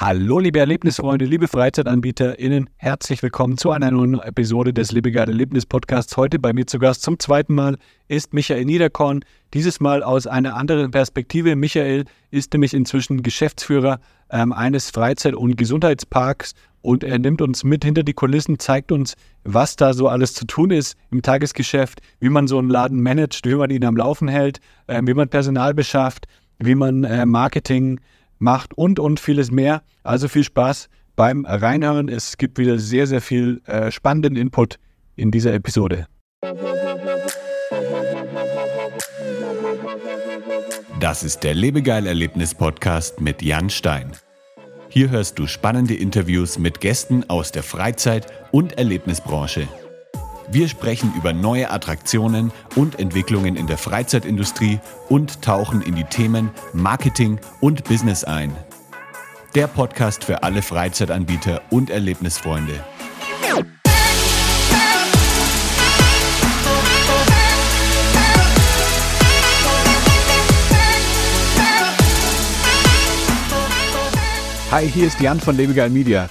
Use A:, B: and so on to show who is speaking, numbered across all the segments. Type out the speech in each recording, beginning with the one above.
A: Hallo, liebe Erlebnisfreunde, liebe FreizeitanbieterInnen, herzlich willkommen zu einer neuen Episode des Lebegeil Erlebnis Podcasts. Heute bei mir zu Gast zum zweiten Mal ist Michael Niederkorn, dieses Mal aus einer anderen Perspektive. Michael ist nämlich inzwischen Geschäftsführer ähm, eines Freizeit- und Gesundheitsparks und er nimmt uns mit hinter die Kulissen, zeigt uns, was da so alles zu tun ist im Tagesgeschäft, wie man so einen Laden managt, wie man ihn am Laufen hält, äh, wie man Personal beschafft, wie man äh, Marketing macht und und vieles mehr. Also viel Spaß beim Reinhören. Es gibt wieder sehr, sehr viel äh, spannenden Input in dieser Episode.
B: Das ist der Lebegeil-Erlebnis-Podcast mit Jan Stein. Hier hörst du spannende Interviews mit Gästen aus der Freizeit- und Erlebnisbranche. Wir sprechen über neue Attraktionen und Entwicklungen in der Freizeitindustrie und tauchen in die Themen Marketing und Business ein. Der Podcast für alle Freizeitanbieter und Erlebnisfreunde.
A: Hi, hier ist Jan von Lebegeil Media.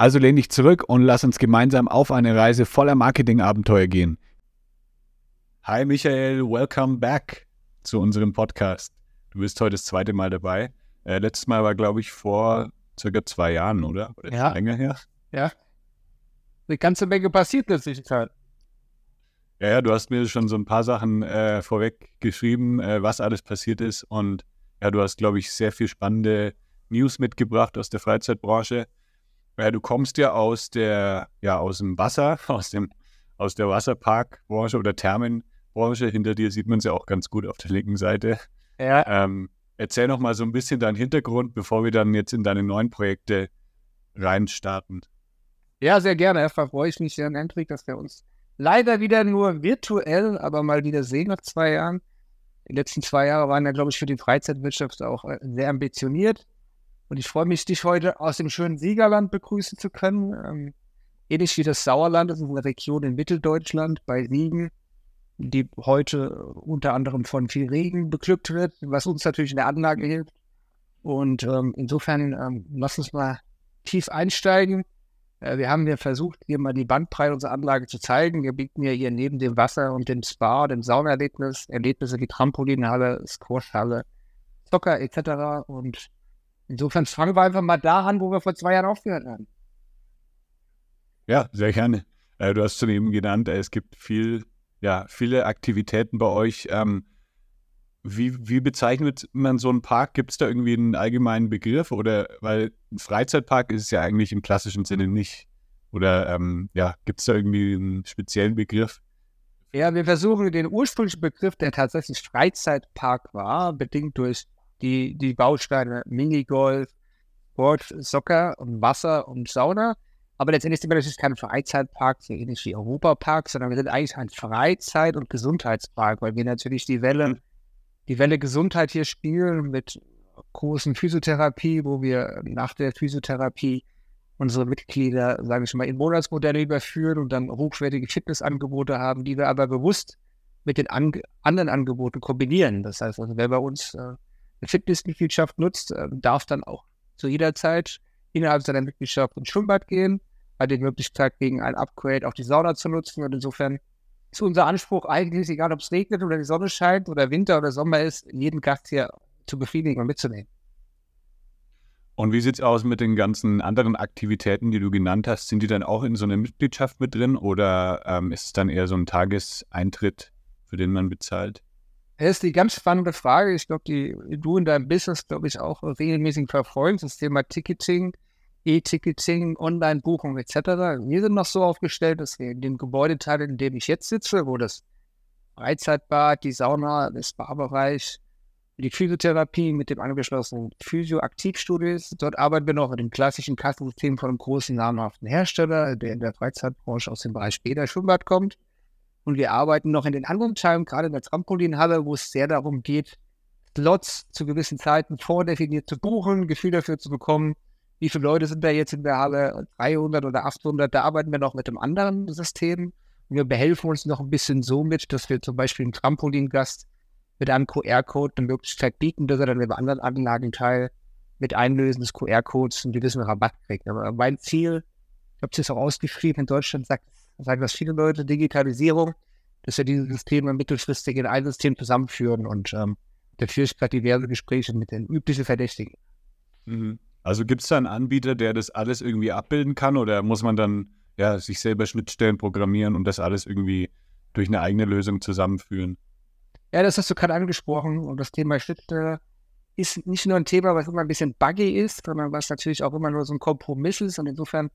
A: Also lehn dich zurück und lass uns gemeinsam auf eine Reise voller Marketingabenteuer gehen. Hi Michael, welcome back zu unserem Podcast. Du bist heute das zweite Mal dabei. Äh, letztes Mal war, glaube ich, vor circa zwei Jahren, oder? Oder
C: ja.
A: länger her?
C: Ja. Eine ganze Menge passiert in der Zwischenzeit.
A: Ja, ja, du hast mir schon so ein paar Sachen äh, vorweg geschrieben, äh, was alles passiert ist. Und ja, du hast, glaube ich, sehr viel spannende News mitgebracht aus der Freizeitbranche. Ja, du kommst ja aus der, ja, aus dem Wasser, aus dem, aus der Wasserparkbranche oder Thermenbranche. Hinter dir sieht man es ja auch ganz gut auf der linken Seite.
C: Ja.
A: Ähm, erzähl noch mal so ein bisschen deinen Hintergrund, bevor wir dann jetzt in deine neuen Projekte reinstarten.
C: Ja, sehr gerne. Erstmal freue ich mich sehr, Hendrik, dass wir uns leider wieder nur virtuell, aber mal wieder sehen nach zwei Jahren. Die letzten zwei Jahre waren ja, glaube ich, für die Freizeitwirtschaft auch äh, sehr ambitioniert. Und ich freue mich, dich heute aus dem schönen Siegerland begrüßen zu können. Ähm, ähnlich wie das Sauerland, das ist eine Region in Mitteldeutschland bei Siegen, die heute unter anderem von viel Regen beglückt wird, was uns natürlich in der Anlage hilft. Und ähm, insofern ähm, lass uns mal tief einsteigen. Äh, wir haben ja versucht, hier mal die Bandbreite unserer Anlage zu zeigen. Wir bieten ja hier neben dem Wasser und dem Spa, dem Saunerlebnis, Erlebnisse wie Trampolinhalle, Squashhalle, Soccer etc. Und insofern fangen wir einfach mal da an, wo wir vor zwei Jahren aufgehört haben.
A: Ja, sehr gerne. Äh, du hast schon eben genannt, äh, es gibt viel, ja, viele Aktivitäten bei euch. Ähm, wie, wie bezeichnet man so einen Park? Gibt es da irgendwie einen allgemeinen Begriff? Oder weil ein Freizeitpark ist es ja eigentlich im klassischen Sinne nicht. Oder ähm, ja, gibt es da irgendwie einen speziellen Begriff?
C: Ja, wir versuchen den ursprünglichen Begriff, der tatsächlich Freizeitpark war, bedingt durch die, die Bausteine Minigolf, Sport, Soccer und Wasser und Sauna. Aber letztendlich sind wir natürlich kein Freizeitpark, so ähnlich wie Europapark, sondern wir sind eigentlich ein Freizeit- und Gesundheitspark, weil wir natürlich die Welle, die Welle Gesundheit hier spielen mit großen Physiotherapie, wo wir nach der Physiotherapie unsere Mitglieder, sage ich mal, in Monatsmodelle überführen und dann hochwertige Fitnessangebote haben, die wir aber bewusst mit den an anderen Angeboten kombinieren. Das heißt also, wer bei uns äh, Fitnessmitgliedschaft nutzt, äh, darf dann auch zu jeder Zeit innerhalb seiner Mitgliedschaft ins Schwimmbad gehen, hat die Möglichkeit, gegen ein Upgrade auch die Sauna zu nutzen. Und insofern ist unser Anspruch eigentlich, egal ob es regnet oder die Sonne scheint oder Winter oder Sommer ist, jeden Gast hier zu befriedigen und mitzunehmen.
A: Und wie sieht es aus mit den ganzen anderen Aktivitäten, die du genannt hast? Sind die dann auch in so einer Mitgliedschaft mit drin oder ähm, ist es dann eher so ein Tageseintritt, für den man bezahlt?
C: Das ist die ganz spannende Frage. Ich glaube, die du in deinem Business, glaube ich, auch regelmäßig verfolgst, das Thema Ticketing, E-Ticketing, Online-Buchung etc. Wir sind noch so aufgestellt, dass wir in dem Gebäudeteil, in dem ich jetzt sitze, wo das Freizeitbad, die Sauna, der Spa-Bereich, die Physiotherapie mit dem angeschlossenen Physioaktivstudios. Dort arbeiten wir noch mit dem klassischen Kassensystem von einem großen namhaften Hersteller, der in der Freizeitbranche aus dem Bereich Bäder Schwimmbad kommt. Und wir arbeiten noch in den anderen Teilen, gerade in der Trampolinhalle, wo es sehr darum geht, Slots zu gewissen Zeiten vordefiniert zu buchen, Gefühl dafür zu bekommen, wie viele Leute sind da jetzt in der Halle, 300 oder 800, da arbeiten wir noch mit einem anderen System. Und wir behelfen uns noch ein bisschen so mit, dass wir zum Beispiel einen Trampolingast mit einem QR-Code eine Möglichkeit bieten, dass er dann im anderen Anlagenteil mit Einlösen des QR-Codes einen gewissen Rabatt kriegt. Aber mein Ziel, ich habe es jetzt auch ausgeschrieben, in Deutschland sagt, sagen das viele Leute, Digitalisierung, dass wir diese Systeme mittelfristig in ein System zusammenführen und ähm, dafür ist gerade diverse Gespräche mit den üblichen Verdächtigen.
A: Mhm. Also gibt es da einen Anbieter, der das alles irgendwie abbilden kann oder muss man dann ja, sich selber Schnittstellen programmieren und das alles irgendwie durch eine eigene Lösung zusammenführen?
C: Ja, das hast du gerade angesprochen und das Thema Schnittstelle ist nicht nur ein Thema, was immer ein bisschen buggy ist, sondern was natürlich auch immer nur so ein Kompromiss ist und insofern.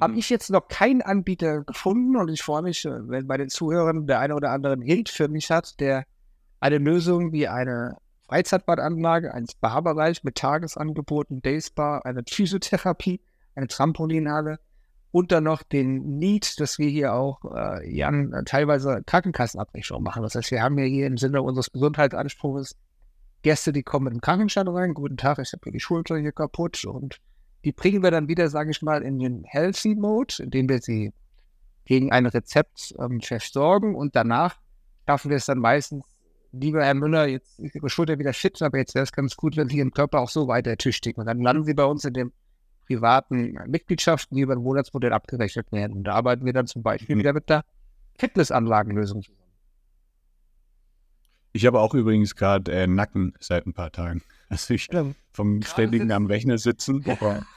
C: Habe ich jetzt noch keinen Anbieter gefunden und ich freue mich, äh, wenn bei den Zuhörern der eine oder andere einen Hint für mich hat, der eine Lösung wie eine Freizeitbadanlage, ein Spa-Bereich mit Tagesangeboten, Dayspa, eine Physiotherapie, eine Trampolinhalle und dann noch den Need, dass wir hier auch, äh, Jan, teilweise Krankenkassenabrechnung machen. Das heißt, wir haben ja hier im Sinne unseres Gesundheitsanspruchs Gäste, die kommen mit dem Krankenschein rein. Guten Tag, ich habe mir die Schulter hier kaputt und die bringen wir dann wieder, sage ich mal, in den Healthy Mode, indem wir sie gegen ein Rezept ähm, versorgen und danach schaffen wir es dann meistens lieber Herr Müller, jetzt ist Ihre Schulter wieder fit, aber jetzt wäre es ganz gut, wenn Sie Ihren Körper auch so weiter tüchtigen. Und dann landen Sie bei uns in den privaten Mitgliedschaften, die über ein Monatsmodell abgerechnet werden. Und da arbeiten wir dann zum Beispiel mhm. wieder mit der Fitnessanlagenlösung zusammen.
A: Ich habe auch übrigens gerade äh, Nacken seit ein paar Tagen. Also ich ja. vom ständigen am Rechner sitzen.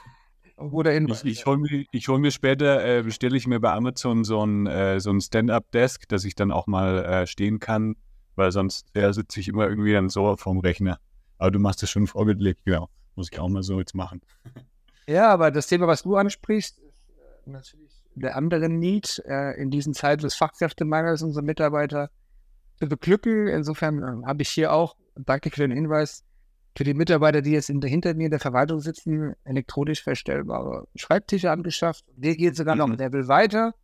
A: Oder ich, ich hole mir, hol mir später, äh, bestelle ich mir bei Amazon so ein, äh, so ein Stand-Up-Desk, dass ich dann auch mal äh, stehen kann weil sonst ja, sitze ich immer irgendwie dann so vorm Rechner. Aber du machst das schon vorgelegt, genau. Muss ich auch mal so jetzt machen.
C: Ja, aber das Thema, was du ansprichst, ist äh, natürlich der andere Need äh, in diesen Zeiten des Fachkräftemangels unsere Mitarbeiter zu beglücken. Insofern äh, habe ich hier auch, danke für den Hinweis, für die Mitarbeiter, die jetzt hinter mir in der Verwaltung sitzen, elektronisch verstellbare Schreibtische angeschafft. Wir gehen sogar noch ein Level weiter.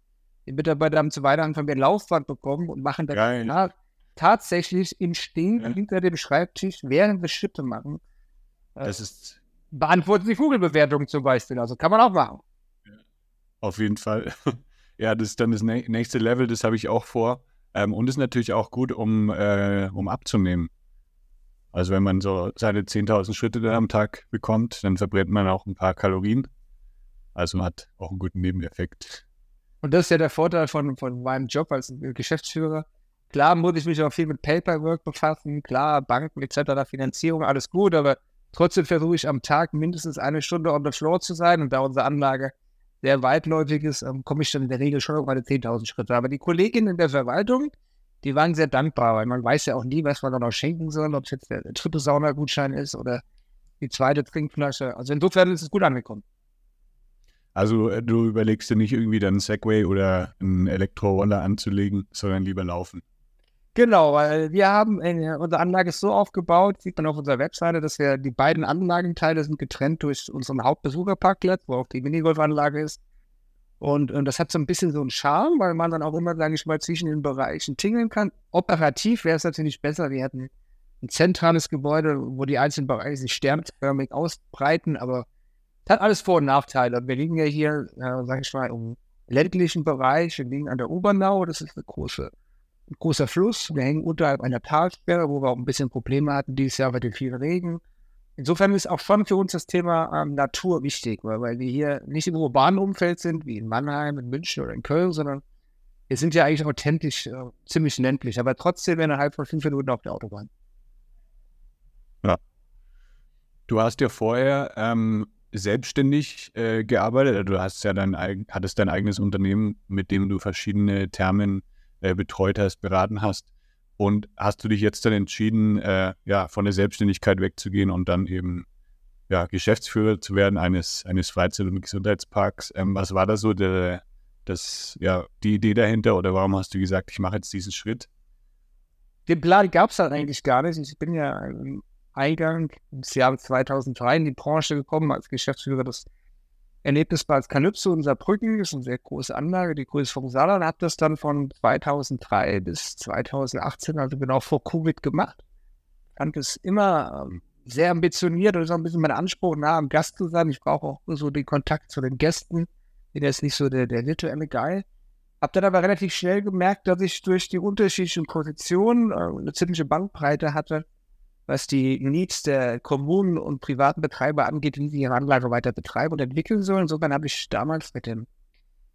C: Die Mitarbeiter haben zu Weihnachten von mir ein Laufband bekommen und machen dann nach tatsächlich im Stehen ja. hinter dem Schreibtisch, während wir Schritte machen,
A: äh, das ist
C: beantworten die Vogelbewertung zum Beispiel. Also kann man auch machen.
A: Auf jeden Fall. ja, das ist dann das nächste Level, das habe ich auch vor. Ähm, und ist natürlich auch gut, um, äh, um abzunehmen. Also wenn man so seine 10.000 Schritte dann am Tag bekommt, dann verbrennt man auch ein paar Kalorien. Also man hat auch einen guten Nebeneffekt.
C: Und das ist ja der Vorteil von, von meinem Job als Geschäftsführer. Klar muss ich mich auch viel mit Paperwork befassen, klar, Banken etc., Finanzierung, alles gut, aber trotzdem versuche ich am Tag mindestens eine Stunde on the floor zu sein und da unsere Anlage sehr weitläufig ist, ähm, komme ich dann in der Regel schon auf meine 10.000 Schritte. Aber die Kolleginnen in der Verwaltung, die waren sehr dankbar, weil man weiß ja auch nie, was man dann noch schenken soll, ob es jetzt der, dritte Saunagutschein ist oder die zweite Trinkflasche. Also insofern ist es gut angekommen.
A: Also äh, du überlegst dir nicht irgendwie dann einen Segway oder einen Elektroroller anzulegen, sondern lieber laufen.
C: Genau, weil wir haben, äh, unsere Anlage ist so aufgebaut, sieht man auf unserer Webseite, dass wir die beiden Anlagenteile sind getrennt durch unseren Hauptbesucherparkplatz, wo auch die Minigolfanlage ist. Und, und das hat so ein bisschen so einen Charme, weil man dann auch immer, sage ich mal, zwischen den Bereichen tingeln kann. Operativ wäre es natürlich besser. Wir hätten ein zentrales Gebäude, wo die einzelnen Bereiche sich sternförmig ausbreiten, aber es hat alles Vor- und Nachteile. Wir liegen ja hier, äh, sage ich mal, im ländlichen Bereich. Wir liegen an der Obernau. Das ist eine große ein großer Fluss. Wir hängen unterhalb einer Talsperre, wo wir auch ein bisschen Probleme hatten dieses Jahr bei dem vielen Regen. Insofern ist auch schon für uns das Thema ähm, Natur wichtig, weil, weil wir hier nicht im urbanen Umfeld sind, wie in Mannheim, in München oder in Köln, sondern wir sind ja eigentlich authentisch, äh, ziemlich ländlich, aber trotzdem innerhalb von fünf Minuten auf der Autobahn.
A: Ja. Du hast ja vorher ähm, selbstständig äh, gearbeitet, du hast ja dein, hattest dein eigenes Unternehmen, mit dem du verschiedene Thermen äh, betreut hast, beraten hast. Und hast du dich jetzt dann entschieden, äh, ja, von der Selbstständigkeit wegzugehen und dann eben ja, Geschäftsführer zu werden eines, eines Freizeit- und Gesundheitsparks? Ähm, was war da so der, das, ja, die Idee dahinter oder warum hast du gesagt, ich mache jetzt diesen Schritt?
C: Den Plan gab es halt eigentlich gar nicht. Ich bin ja Eingang ins Jahr 2003 in die Branche gekommen als Geschäftsführer des Erlebnisparks Calypso in Saarbrücken. Das ist eine sehr große Anlage, die größte vom Saarland. Habe das dann von 2003 bis 2018, also genau vor Covid gemacht. Fand es immer ähm, sehr ambitioniert und ist auch ein bisschen mein Anspruch, nah am Gast zu sein. Ich brauche auch so den Kontakt zu den Gästen. Bin jetzt nicht so der, der virtuelle Guy. Hab dann aber relativ schnell gemerkt, dass ich durch die unterschiedlichen Positionen äh, eine ziemliche Bandbreite hatte, was die Needs der Kommunen und privaten Betreiber angeht, wie sie ihre Anlage weiter betreiben und entwickeln sollen. Insofern habe ich damals mit dem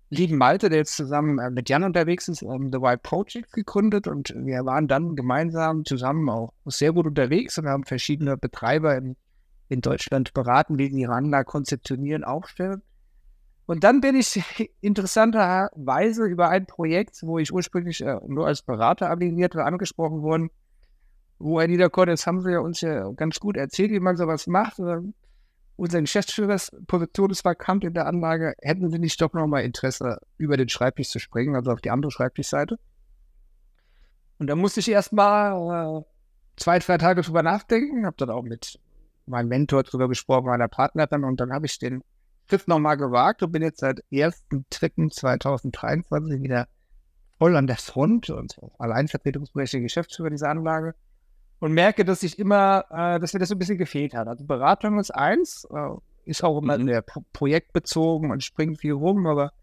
C: lieben Malte, der jetzt zusammen äh, mit Jan unterwegs ist, um, The Wild Project gegründet und wir waren dann gemeinsam zusammen auch sehr gut unterwegs und haben verschiedene Betreiber in, in Deutschland beraten, wie sie ihre Anlage konzeptionieren, aufstellen. Und dann bin ich interessanterweise über ein Projekt, wo ich ursprünglich äh, nur als Berater habilitiert war, angesprochen worden, wo Herr Niederkorn, jetzt haben Sie ja uns ja ganz gut erzählt, wie man sowas macht. Unser Geschäftsführersposition ist vakant in der Anlage. Hätten Sie nicht doch nochmal Interesse, über den Schreibtisch zu springen, also auf die andere Schreibtischseite? Und da musste ich erst mal äh, zwei, drei Tage drüber nachdenken, habe dann auch mit meinem Mentor drüber gesprochen, meiner Partnerin, und dann habe ich den Schritt nochmal gewagt und bin jetzt seit 1.3.2023 wieder voll an der Front und alleinvertretungsberechtigter Geschäftsführer dieser Anlage und merke, dass ich immer, äh, dass mir das so ein bisschen gefehlt hat. Also Beratung ist eins, äh, ist auch immer mhm. pro projektbezogen und springt viel rum, aber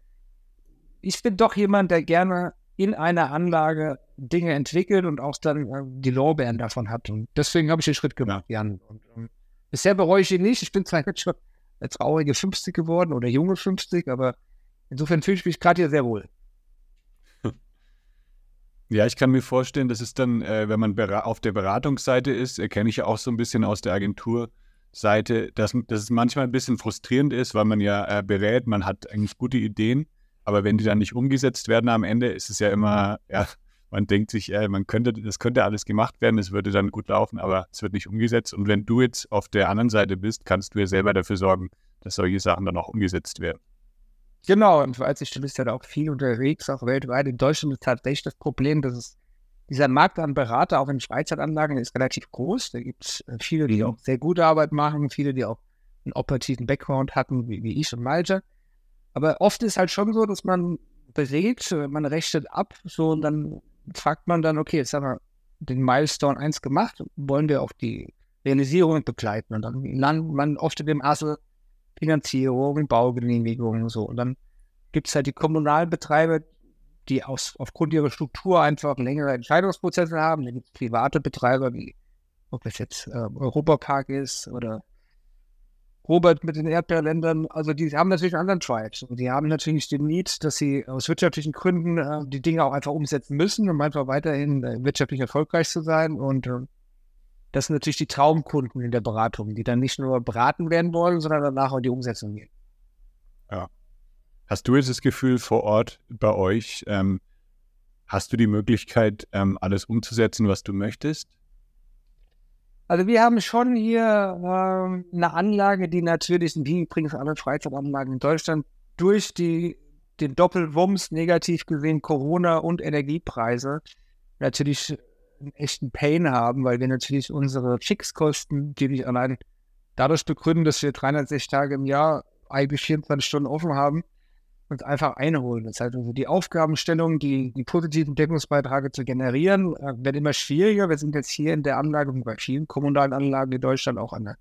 C: ich bin doch jemand, der gerne in einer Anlage Dinge entwickelt und auch dann äh, die Lorbeeren davon hat. Und deswegen habe ich den Schritt gemacht, Jan. Und, und bisher bereue ich ihn nicht. Ich bin zwar jetzt schon eine traurige 50 geworden oder junge 50, aber insofern fühle ich mich gerade hier sehr wohl.
A: Ja, ich kann mir vorstellen, dass es dann, äh, wenn man auf der Beratungsseite ist, erkenne ich ja auch so ein bisschen aus der Agenturseite, dass, dass es manchmal ein bisschen frustrierend ist, weil man ja äh, berät, man hat eigentlich gute Ideen, aber wenn die dann nicht umgesetzt werden am Ende, ist es ja immer, ja, man denkt sich, äh, man könnte, das könnte alles gemacht werden, es würde dann gut laufen, aber es wird nicht umgesetzt. Und wenn du jetzt auf der anderen Seite bist, kannst du ja selber dafür sorgen, dass solche Sachen dann auch umgesetzt werden.
C: Genau, und als ich, du bist ja da auch viel unterwegs, auch weltweit. In Deutschland ist tatsächlich das Problem, dass es dieser Markt an Berater, auch in Freizeitanlagen, ist relativ groß. Da gibt es äh, viele, die auch sehr gute Arbeit machen, viele, die auch einen operativen Background hatten, wie, wie ich und Malte. Aber oft ist halt schon so, dass man berät, äh, man rechnet ab, so und dann fragt man dann, okay, jetzt haben wir den Milestone 1 gemacht, wollen wir auch die Realisierung begleiten. Und dann landet man oft in dem Assel, Finanzierung, Baugenehmigungen und so. Und dann gibt es halt die kommunalen Betreiber, die aus, aufgrund ihrer Struktur einfach längere Entscheidungsprozesse haben. Dann gibt private Betreiber, wie ob es jetzt äh, Europapark ist oder Robert mit den Erdbeerländern. Also die haben natürlich einen anderen Tribes und die haben natürlich den Need, dass sie aus wirtschaftlichen Gründen äh, die Dinge auch einfach umsetzen müssen, um einfach weiterhin äh, wirtschaftlich erfolgreich zu sein. Und äh, das sind natürlich die Traumkunden in der Beratung, die dann nicht nur beraten werden wollen, sondern danach auch in die Umsetzung gehen.
A: Ja. Hast du jetzt das Gefühl vor Ort bei euch, ähm, hast du die Möglichkeit, ähm, alles umzusetzen, was du möchtest?
C: Also wir haben schon hier ähm, eine Anlage, die natürlich, wie übrigens alle Freizeitanlagen in Deutschland, durch die, den Doppelwumms negativ gesehen Corona und Energiepreise natürlich einen echten Pain haben, weil wir natürlich unsere Fixkosten, die nicht allein dadurch begründen, dass wir 360 Tage im Jahr eigentlich 24 Stunden offen haben, uns einfach einholen. Das heißt also die Aufgabenstellung, die, die positiven Deckungsbeiträge zu generieren, äh, wird immer schwieriger. Wir sind jetzt hier in der Anlage, bei vielen kommunalen Anlagen in Deutschland auch eine,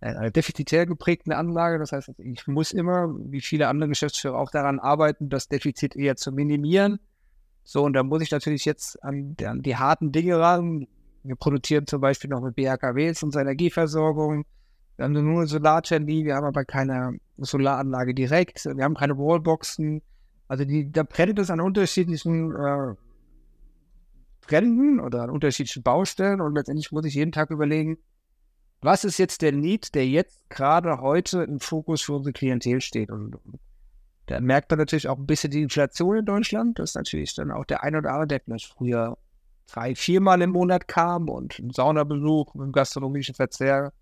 C: eine defizitär geprägte Anlage. Das heißt, ich muss immer, wie viele andere Geschäftsführer, auch daran arbeiten, das Defizit eher zu minimieren so, und da muss ich natürlich jetzt an, an die harten Dinge ran. Wir produzieren zum Beispiel noch mit BHKWs unsere Energieversorgung. Wir haben nur eine Solarthermie, wir haben aber keine Solaranlage direkt, wir haben keine Wallboxen. Also die, da brennt es an unterschiedlichen äh, Bränden oder an unterschiedlichen Baustellen und letztendlich muss ich jeden Tag überlegen, was ist jetzt der Need, der jetzt gerade heute im Fokus für unsere Klientel steht. Und da merkt man natürlich auch ein bisschen die Inflation in Deutschland. Das ist natürlich dann auch der ein oder andere, der vielleicht früher drei, viermal im Monat kam und einen Saunabesuch mit einem gastronomischen Verzehr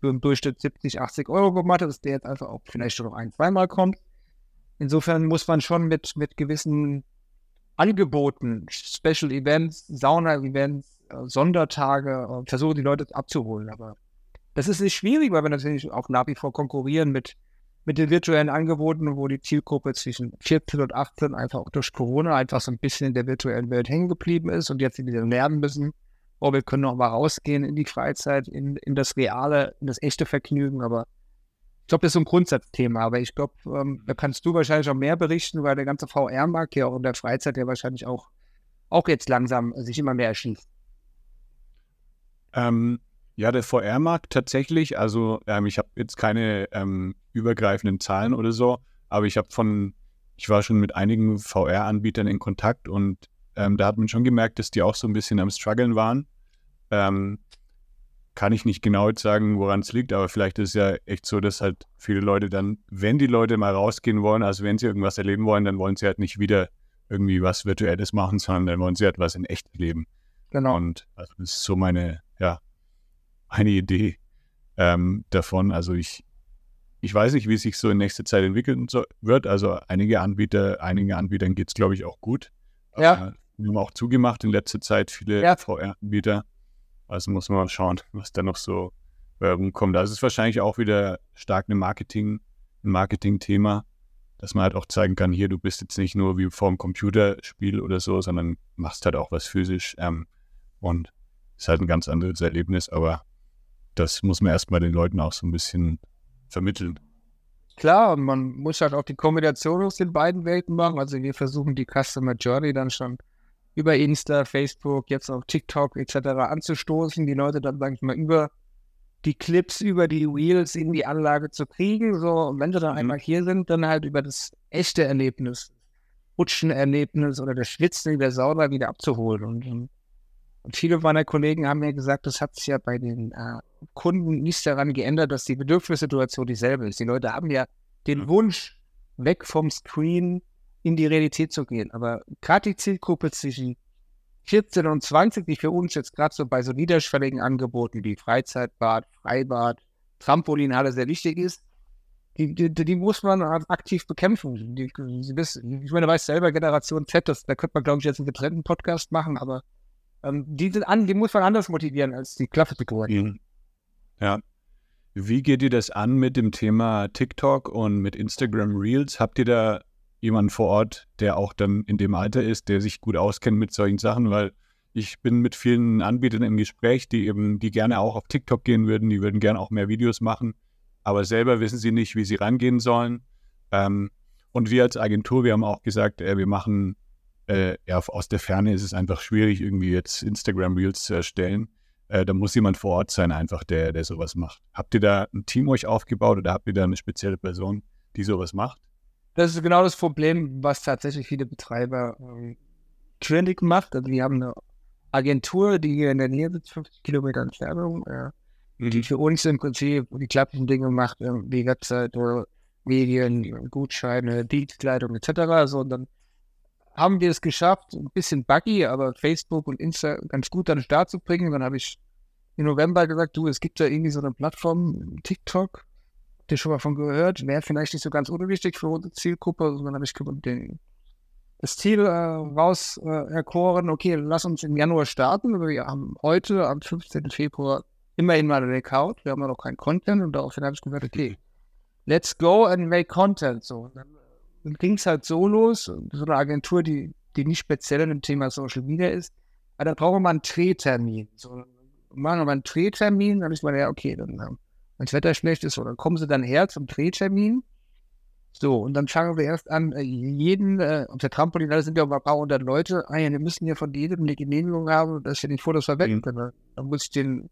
C: für im Durchschnitt 70, 80 Euro gemacht hat, dass der jetzt einfach auch vielleicht schon noch ein, zweimal kommt. Insofern muss man schon mit, mit gewissen Angeboten, Special Events, Sauna-Events, äh, Sondertage äh, versuchen, die Leute abzuholen. Aber Das ist nicht schwierig, weil wir natürlich auch nach wie vor konkurrieren mit, mit den virtuellen Angeboten, wo die Zielgruppe zwischen 14 und 18 einfach auch durch Corona einfach so ein bisschen in der virtuellen Welt hängen geblieben ist und jetzt wieder lernen müssen, oh, wir können noch mal rausgehen in die Freizeit, in, in das reale, in das echte Vergnügen, aber ich glaube, das ist so ein Grundsatzthema, aber ich glaube, ähm, da kannst du wahrscheinlich auch mehr berichten, weil der ganze VR-Markt ja auch in der Freizeit ja wahrscheinlich auch, auch jetzt langsam sich immer mehr erschließt.
A: Ähm, ja, der VR-Markt tatsächlich, also ähm, ich habe jetzt keine ähm, übergreifenden Zahlen oder so, aber ich habe von, ich war schon mit einigen VR-Anbietern in Kontakt und ähm, da hat man schon gemerkt, dass die auch so ein bisschen am struggeln waren. Ähm, kann ich nicht genau jetzt sagen, woran es liegt, aber vielleicht ist es ja echt so, dass halt viele Leute dann, wenn die Leute mal rausgehen wollen, also wenn sie irgendwas erleben wollen, dann wollen sie halt nicht wieder irgendwie was Virtuelles machen, sondern dann wollen sie halt was in echt erleben. Genau. Und also das ist so meine, ja, eine Idee ähm, davon. Also ich, ich weiß nicht, wie es sich so in nächster Zeit entwickeln wird. Also einige Anbieter, einigen Anbietern geht es, glaube ich, auch gut.
C: Ja.
A: Äh, wir haben auch zugemacht in letzter Zeit viele ja. VR-Anbieter. Also muss man mal schauen, was da noch so rumkommt. Da ist es wahrscheinlich auch wieder stark eine Marketing, ein Marketing-Thema, dass man halt auch zeigen kann, hier, du bist jetzt nicht nur wie vor dem Computerspiel oder so, sondern machst halt auch was physisch. Ähm, und ist halt ein ganz anderes Erlebnis, aber das muss man erstmal den Leuten auch so ein bisschen vermitteln.
C: Klar, und man muss halt auch die Kombination aus den beiden Welten machen. Also wir versuchen die Customer Journey dann schon über Insta, Facebook, jetzt auch TikTok etc. anzustoßen, die Leute dann, sag ich mal, über die Clips, über die Wheels in die Anlage zu kriegen. So, und wenn sie dann mhm. einmal hier sind, dann halt über das echte Erlebnis, Rutschenerlebnis oder das Schwitzen in der Sauna wieder abzuholen. Und, und, viele meiner Kollegen haben mir gesagt, das hat sich ja bei den äh, Kunden nicht daran geändert, dass die Bedürfnissituation dieselbe ist. Die Leute haben ja den. Wunsch, weg vom Screen in die Realität zu gehen. Aber gerade die Zielgruppe zwischen 14 und 20, die für uns jetzt gerade so bei so niederschwelligen Angeboten wie Freizeitbad, Freibad, Trampolinhalle sehr wichtig ist, die, die, die muss man aktiv bekämpfen. Die, ich meine, weiß selber, Generation Z, das, da könnte man, glaube ich, jetzt einen getrennten Podcast machen, aber ähm, die, sind an, die muss man anders motivieren als die Klassifiguren.
A: Ja. Wie geht ihr das an mit dem Thema TikTok und mit Instagram Reels? Habt ihr da jemanden vor Ort, der auch dann in dem Alter ist, der sich gut auskennt mit solchen Sachen, weil ich bin mit vielen Anbietern im Gespräch, die eben, die gerne auch auf TikTok gehen würden, die würden gerne auch mehr Videos machen, aber selber wissen sie nicht, wie sie rangehen sollen. Ähm, und wir als Agentur, wir haben auch gesagt, äh, wir machen, äh, ja, aus der Ferne ist es einfach schwierig, irgendwie jetzt Instagram Reels zu erstellen. Äh, da muss jemand vor Ort sein, einfach, der, der sowas macht. Habt ihr da ein Team euch aufgebaut oder habt ihr da eine spezielle Person, die sowas macht?
C: Das ist genau das Problem, was tatsächlich viele Betreiber ähm, trendig macht. Also wir haben eine Agentur, die hier in der Nähe sitzt, 50 Kilometer Entfernung, äh, mhm. die für uns im Prinzip die klassischen Dinge macht, äh, wie Webseite, Medien, Gutscheine, Dienstleitungen etc. Also, und dann haben wir es geschafft, ein bisschen buggy, aber Facebook und Insta ganz gut an den Start zu bringen. Dann habe ich im November gesagt, du, es gibt da irgendwie so eine Plattform, TikTok, ihr schon mal von gehört, wäre vielleicht nicht so ganz unwichtig für unsere Zielgruppe, sondern habe ich den, das Ziel äh, raus äh, erkoren, okay, lass uns im Januar starten. Wir haben heute, am 15. Februar, immerhin mal einen Account. Wir haben ja noch keinen Content und daraufhin habe ich gesagt, okay, let's go and make Content. So, dann, dann ging es halt so los, so eine Agentur, die, die nicht speziell in dem Thema Social Media ist, aber da brauchen wir einen Drehtermin. So, machen wir mal einen Drehtermin, dann ich mal, ja, okay, dann ähm, wenn das Wetter schlecht ist, so, dann kommen sie dann her zum Drehtermin. So, und dann fangen wir erst an, äh, jeden, äh, auf der Trampolin, da sind ja ein paar hundert Leute, ah ja, wir müssen ja von jedem eine Genehmigung haben, dass wir die Fotos verwenden können. Dann muss ich den,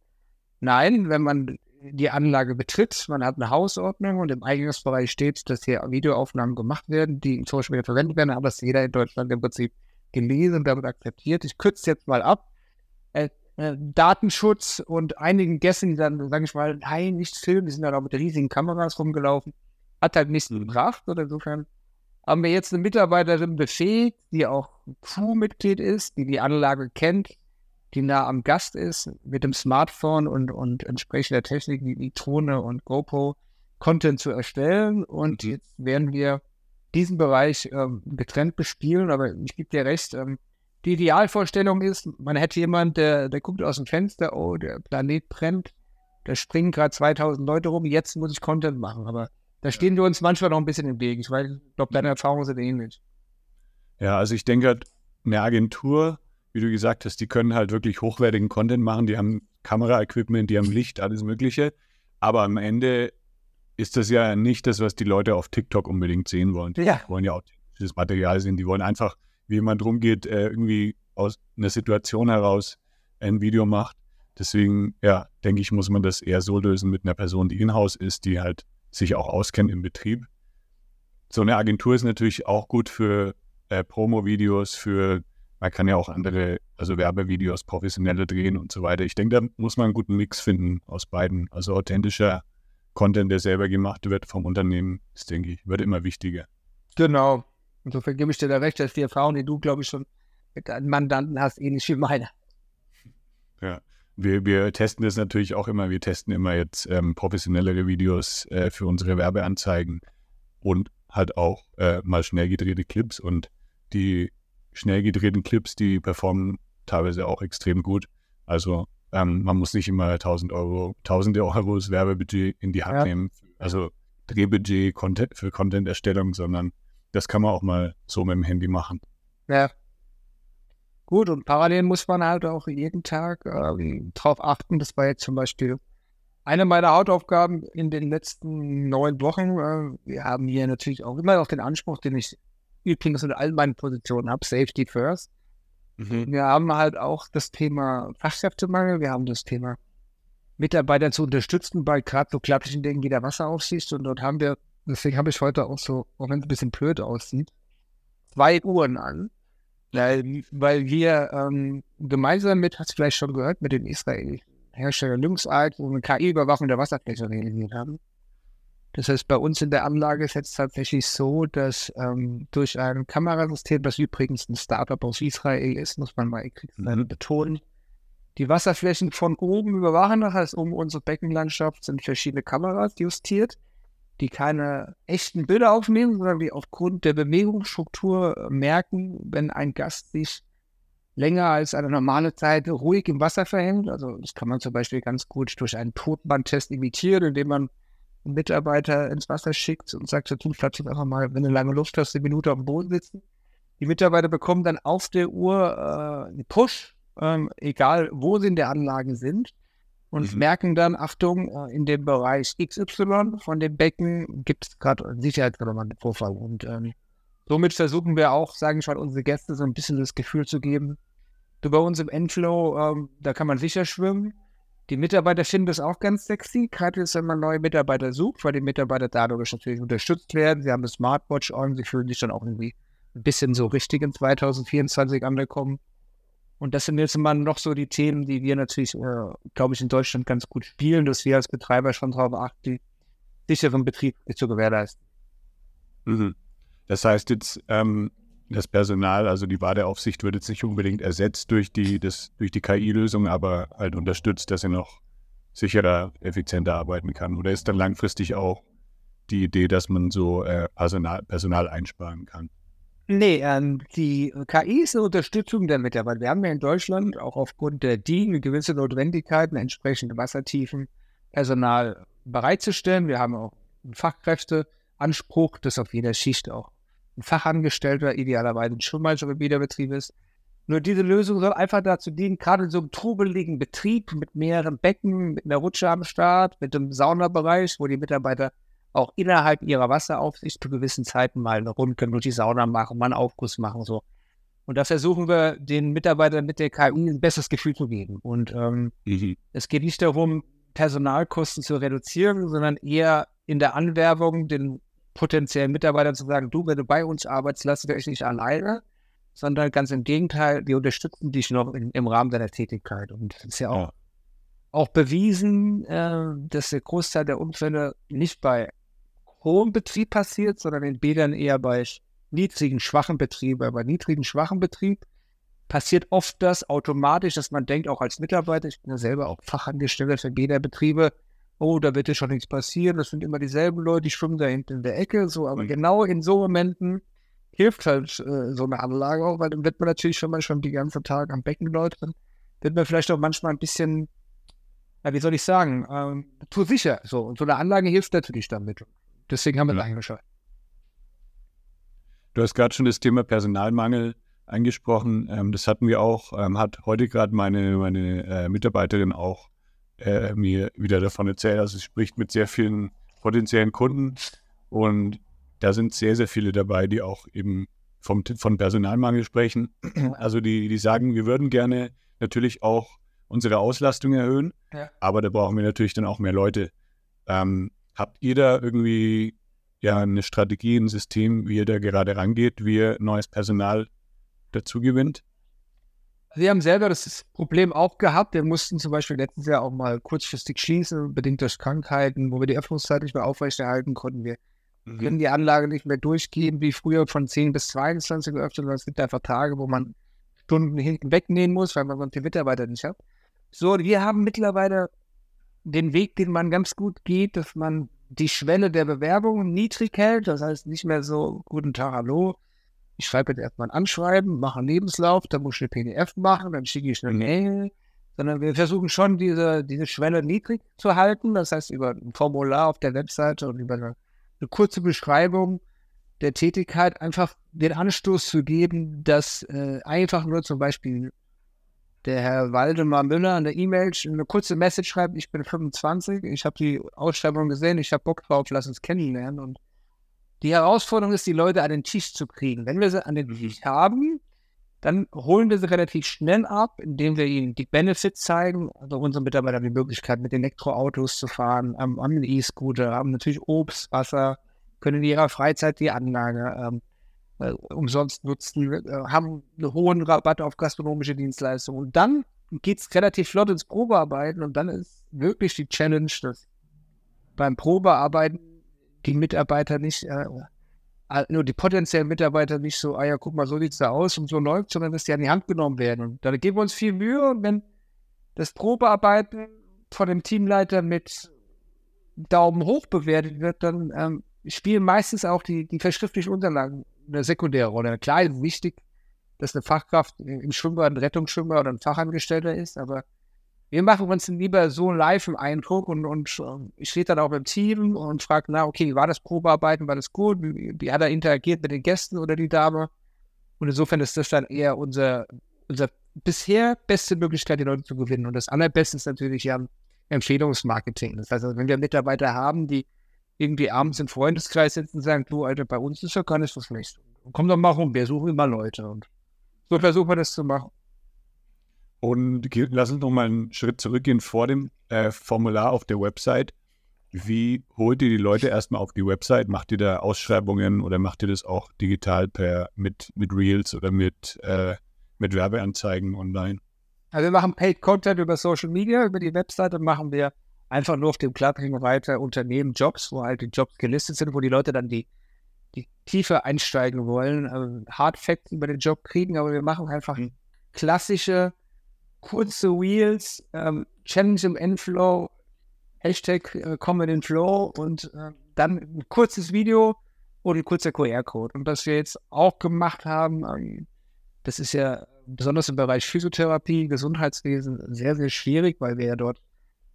C: nein, wenn man die Anlage betritt, man hat eine Hausordnung und im Eingangsbereich steht, dass hier Videoaufnahmen gemacht werden, die in Social Media verwendet werden, aber das jeder in Deutschland im Prinzip gelesen und damit akzeptiert. Ich kürze jetzt mal ab. Äh, äh, Datenschutz und einigen Gästen, die dann, sage ich mal, nein, nichts filmen, die sind dann auch mit riesigen Kameras rumgelaufen, hat halt nichts mhm. gebracht. Oder insofern haben wir jetzt eine Mitarbeiterin befähigt, die auch Crewmitglied ist, die die Anlage kennt, die nah am Gast ist, mit dem Smartphone und, und entsprechender Technik wie, Drohne und GoPro Content zu erstellen. Und mhm. jetzt werden wir diesen Bereich ähm, getrennt bespielen. Aber ich gebe dir recht, ähm, die Idealvorstellung ist, man hätte jemand, der, der guckt aus dem Fenster, oh, der Planet brennt, da springen gerade 2000 Leute rum, jetzt muss ich Content machen. Aber da stehen wir uns manchmal noch ein bisschen im Weg. Ich glaube, deine Erfahrungen sind ähnlich.
A: Ja, also ich denke halt, eine Agentur, wie du gesagt hast, die können halt wirklich hochwertigen Content machen. Die haben Kameraequipment, die haben Licht, alles Mögliche. Aber am Ende ist das ja nicht das, was die Leute auf TikTok unbedingt sehen wollen. Die
C: ja.
A: wollen ja authentisches Material sehen. Die wollen einfach, wie jemand rumgeht, äh, irgendwie aus einer Situation heraus ein Video macht. Deswegen, ja, denke ich, muss man das eher so lösen mit einer Person, die in-house ist, die halt sich auch auskennt im Betrieb. So eine Agentur ist natürlich auch gut für äh, Promo-Videos, für, man kann ja auch andere, also Werbevideos professioneller drehen und so weiter. Ich denke, da muss man einen guten Mix finden aus beiden. Also authentischer Content, der selber gemacht wird vom Unternehmen, ist, denke ich, wird immer wichtiger.
C: Genau. Insofern gebe ich dir da recht, dass die Erfahrung, die du, glaube ich, schon mit deinen Mandanten hast, ähnlich wie meine.
A: Ja. Wir, wir testen das natürlich auch immer. Wir testen immer jetzt ähm, professionellere Videos äh, für unsere Werbeanzeigen und halt auch äh, mal schnell gedrehte Clips. Und die schnell gedrehten Clips, die performen teilweise auch extrem gut. Also ähm, man muss nicht immer 1000 Euro, tausende Euros Werbebudget in die Hand ja. nehmen. Also Drehbudget Content, für Content-Erstellung, sondern das kann man auch mal so mit dem Handy machen.
C: Ja, Gut, und parallel muss man halt auch jeden Tag äh, drauf achten. Das war jetzt zum Beispiel eine meiner Hauptaufgaben in den letzten neun Wochen. Äh, wir haben hier natürlich auch immer noch den Anspruch, den ich übrigens in all meinen Positionen habe, Safety First. Mhm. Wir haben halt auch das Thema Fachkräftemangel, wir haben das Thema Mitarbeiter zu unterstützen bei gerade so klassischen Dingen wie der Wasseraufsicht. Und dort haben wir, deswegen habe ich heute auch so, auch wenn es ein bisschen blöd aussieht, zwei Uhren an weil, weil wir ähm, gemeinsam mit, hast du vielleicht schon gehört, mit den israelischen Herstellern Lynxart, wo wir KI-Überwachung der Wasserfläche realisiert haben. Das heißt, bei uns in der Anlage ist jetzt tatsächlich so, dass ähm, durch ein Kamerasystem, das übrigens ein Startup aus Israel ist, muss man mal mhm. betonen, die Wasserflächen von oben überwachen. Das heißt, um unsere Beckenlandschaft sind verschiedene Kameras justiert die keine echten Bilder aufnehmen, sondern die aufgrund der Bewegungsstruktur äh, merken, wenn ein Gast sich länger als eine normale Zeit ruhig im Wasser verhält. Also das kann man zum Beispiel ganz gut durch einen Totbandtest imitieren, indem man einen Mitarbeiter ins Wasser schickt und sagt, du bleibst jetzt einfach mal, wenn du lange Luft hast, eine Minute auf dem Boden sitzen. Die Mitarbeiter bekommen dann auf der Uhr äh, einen Push, ähm, egal wo sie in der Anlage sind und mhm. merken dann, Achtung, äh, in dem Bereich XY von dem Becken gibt es gerade Sicherheitsrelevanten Vorfall. Und ähm, somit versuchen wir auch, sagen ich mal, unsere Gäste so ein bisschen das Gefühl zu geben, du bei uns im Endflow, ähm, da kann man sicher schwimmen. Die Mitarbeiter finden das auch ganz sexy, gerade wenn man neue Mitarbeiter sucht, weil die Mitarbeiter dadurch natürlich unterstützt werden. Sie haben eine Smartwatch on, sie fühlen sich dann auch irgendwie ein bisschen so richtig in 2024 angekommen. Und das sind jetzt immer noch so die Themen, die wir natürlich, äh, glaube ich, in Deutschland ganz gut spielen, dass wir als Betreiber schon darauf achten, sicheren Betrieb zu gewährleisten.
A: Mhm. Das heißt jetzt, ähm, das Personal, also die Badeaufsicht wird jetzt nicht unbedingt ersetzt durch die, durch die KI-Lösung, aber halt unterstützt, dass sie noch sicherer, effizienter arbeiten kann. Oder ist dann langfristig auch die Idee, dass man so äh, Personal, Personal einsparen kann?
C: Nee, ähm, die KI ist eine Unterstützung der Mitarbeiter. Wir haben ja in Deutschland auch aufgrund der DIN gewisse Notwendigkeit, eine entsprechende Wassertiefen Personal bereitzustellen. Wir haben auch einen Fachkräfteanspruch, dass auf jeder Schicht auch ein Fachangestellter, idealerweise ein Schulmeister im Wiederbetrieb ist. Nur diese Lösung soll einfach dazu dienen, gerade in so einem trubeligen Betrieb mit mehreren Becken, mit einer Rutsche am Start, mit einem Saunabereich, wo die Mitarbeiter auch innerhalb ihrer Wasseraufsicht zu gewissen Zeiten mal eine Rundgang durch die Sauna machen, mal einen Aufguss machen, so. Und da versuchen wir den Mitarbeitern mit der KI ein besseres Gefühl zu geben. Und ähm, mhm. es geht nicht darum, Personalkosten zu reduzieren, sondern eher in der Anwerbung den potenziellen Mitarbeitern zu sagen, du, wenn du bei uns arbeitest, lassen wir euch nicht alleine, sondern ganz im Gegenteil, wir unterstützen dich noch in, im Rahmen deiner Tätigkeit. Und es ist ja auch, ja. auch bewiesen, äh, dass der Großteil der Unfälle nicht bei hohem Betrieb passiert, sondern in Bädern eher bei niedrigen, schwachen Betrieben. Bei niedrigen, schwachen Betrieb passiert oft das automatisch, dass man denkt, auch als Mitarbeiter, ich bin ja selber auch Fachangestellter für Bäderbetriebe, oh, da wird ja schon nichts passieren, das sind immer dieselben Leute, die schwimmen da hinten in der Ecke, so, aber mhm. genau in so Momenten hilft halt äh, so eine Anlage auch, weil dann wird man natürlich, wenn man schon die ganze Tag am Becken läuft, dann wird man vielleicht auch manchmal ein bisschen ja, wie soll ich sagen, ähm, zu sicher. So, und so eine Anlage hilft natürlich damit. Deswegen haben wir ja. es eingeschaltet.
A: Du hast gerade schon das Thema Personalmangel angesprochen. Ähm, das hatten wir auch, ähm, hat heute gerade meine, meine äh, Mitarbeiterin auch äh, mir wieder davon erzählt. Also sie spricht mit sehr vielen potenziellen Kunden und da sind sehr, sehr viele dabei, die auch eben vom, von Personalmangel sprechen. Also die, die sagen, wir würden gerne natürlich auch unsere Auslastung erhöhen, ja. aber da brauchen wir natürlich dann auch mehr Leute. Ähm, habt ihr da irgendwie ja eine Strategie, ein System, wie ihr da gerade rangeht, wie ihr neues Personal dazu gewinnt?
C: Wir haben selber das Problem auch gehabt. Wir mussten zum Beispiel letztes Jahr auch mal kurzfristig schließen, bedingt durch Krankheiten, wo wir die Öffnungszeit nicht mehr aufrechterhalten konnten. Wir mhm. können die Anlage nicht mehr durchgehen, wie früher von 10 bis 22 geöffnet, sondern es gibt einfach Tage, wo man Stunden hinten wegnehmen muss, weil man die Mitarbeiter nicht hat. So, wir haben mittlerweile den Weg, den man ganz gut geht, dass man die Schwelle der Bewerbung niedrig hält. Das heißt nicht mehr so, guten Tag, hallo. Ich schreibe jetzt erstmal ein Anschreiben, mache einen Lebenslauf, dann muss ich eine PDF machen, dann schicke ich eine mhm. Mail. Sondern wir versuchen schon, diese, diese Schwelle niedrig zu halten. Das heißt, über ein Formular auf der Webseite und über eine, eine kurze Beschreibung der Tätigkeit einfach den Anstoß zu geben, dass äh, einfach nur zum Beispiel der Herr Waldemar Müller an der E-Mail eine kurze Message schreibt, ich bin 25, ich habe die Ausschreibung gesehen, ich habe Bock drauf, lass uns kennenlernen. Und die Herausforderung ist, die Leute an den Tisch zu kriegen. Wenn wir sie an den Tisch haben, dann holen wir sie relativ schnell ab, indem wir ihnen die Benefits zeigen. Also unsere Mitarbeiter haben die Möglichkeit, mit Elektroautos zu fahren, haben einen E-Scooter, haben natürlich Obst, Wasser, können in ihrer Freizeit die Anlage ähm, äh, umsonst nutzen, äh, haben einen hohen Rabatt auf gastronomische Dienstleistungen. Und dann geht es relativ flott ins Probearbeiten und dann ist wirklich die Challenge, dass beim Probearbeiten die Mitarbeiter nicht, äh, nur die potenziellen Mitarbeiter nicht so, ah ja, guck mal, so sieht es da aus und so läuft, sondern dass die an die Hand genommen werden. Und da geben wir uns viel Mühe und wenn das Probearbeiten von dem Teamleiter mit Daumen hoch bewertet wird, dann ähm, spielen meistens auch die, die verschriftlichen Unterlagen eine sekundäre Rolle. Klar ist wichtig, dass eine Fachkraft im Schwimmbad ein Rettungsschwimmer oder ein Fachangestellter ist, aber wir machen uns lieber so live im Eindruck und, und ähm, ich stehe dann auch im Team und frage, na, okay, wie war das Probearbeiten, war das gut? Wie, wie, hat er interagiert mit den Gästen oder die Dame? Und insofern ist das dann eher unser, unser bisher beste Möglichkeit, die Leute zu gewinnen. Und das allerbeste ist natürlich ja Empfehlungsmarketing. Das heißt, also, wenn wir Mitarbeiter haben, die irgendwie abends im Freundeskreis sitzen und sagen, du, Alter, bei uns ist ja gar nichts was nicht. Komm doch mal rum, wir suchen immer Leute. Und so versuchen wir das zu machen.
A: Und lass uns noch mal einen Schritt zurückgehen vor dem äh, Formular auf der Website. Wie holt ihr die Leute erstmal auf die Website? Macht ihr da Ausschreibungen oder macht ihr das auch digital per mit, mit Reels oder mit, äh, mit Werbeanzeigen online?
C: Also wir machen Paid Content über Social Media, über die Webseite machen wir einfach nur auf dem klapprigen Reiter Unternehmen Jobs, wo halt die Jobs gelistet sind, wo die Leute dann die, die Tiefe einsteigen wollen, also Hard Facts über den Job kriegen, aber wir machen einfach mhm. klassische, kurze Wheels, ähm, Challenge im Endflow, Hashtag äh, Comment in Flow und äh, dann ein kurzes Video und ein kurzer QR-Code. Und was wir jetzt auch gemacht haben, ähm, das ist ja besonders im Bereich Physiotherapie, Gesundheitswesen sehr, sehr schwierig, weil wir ja dort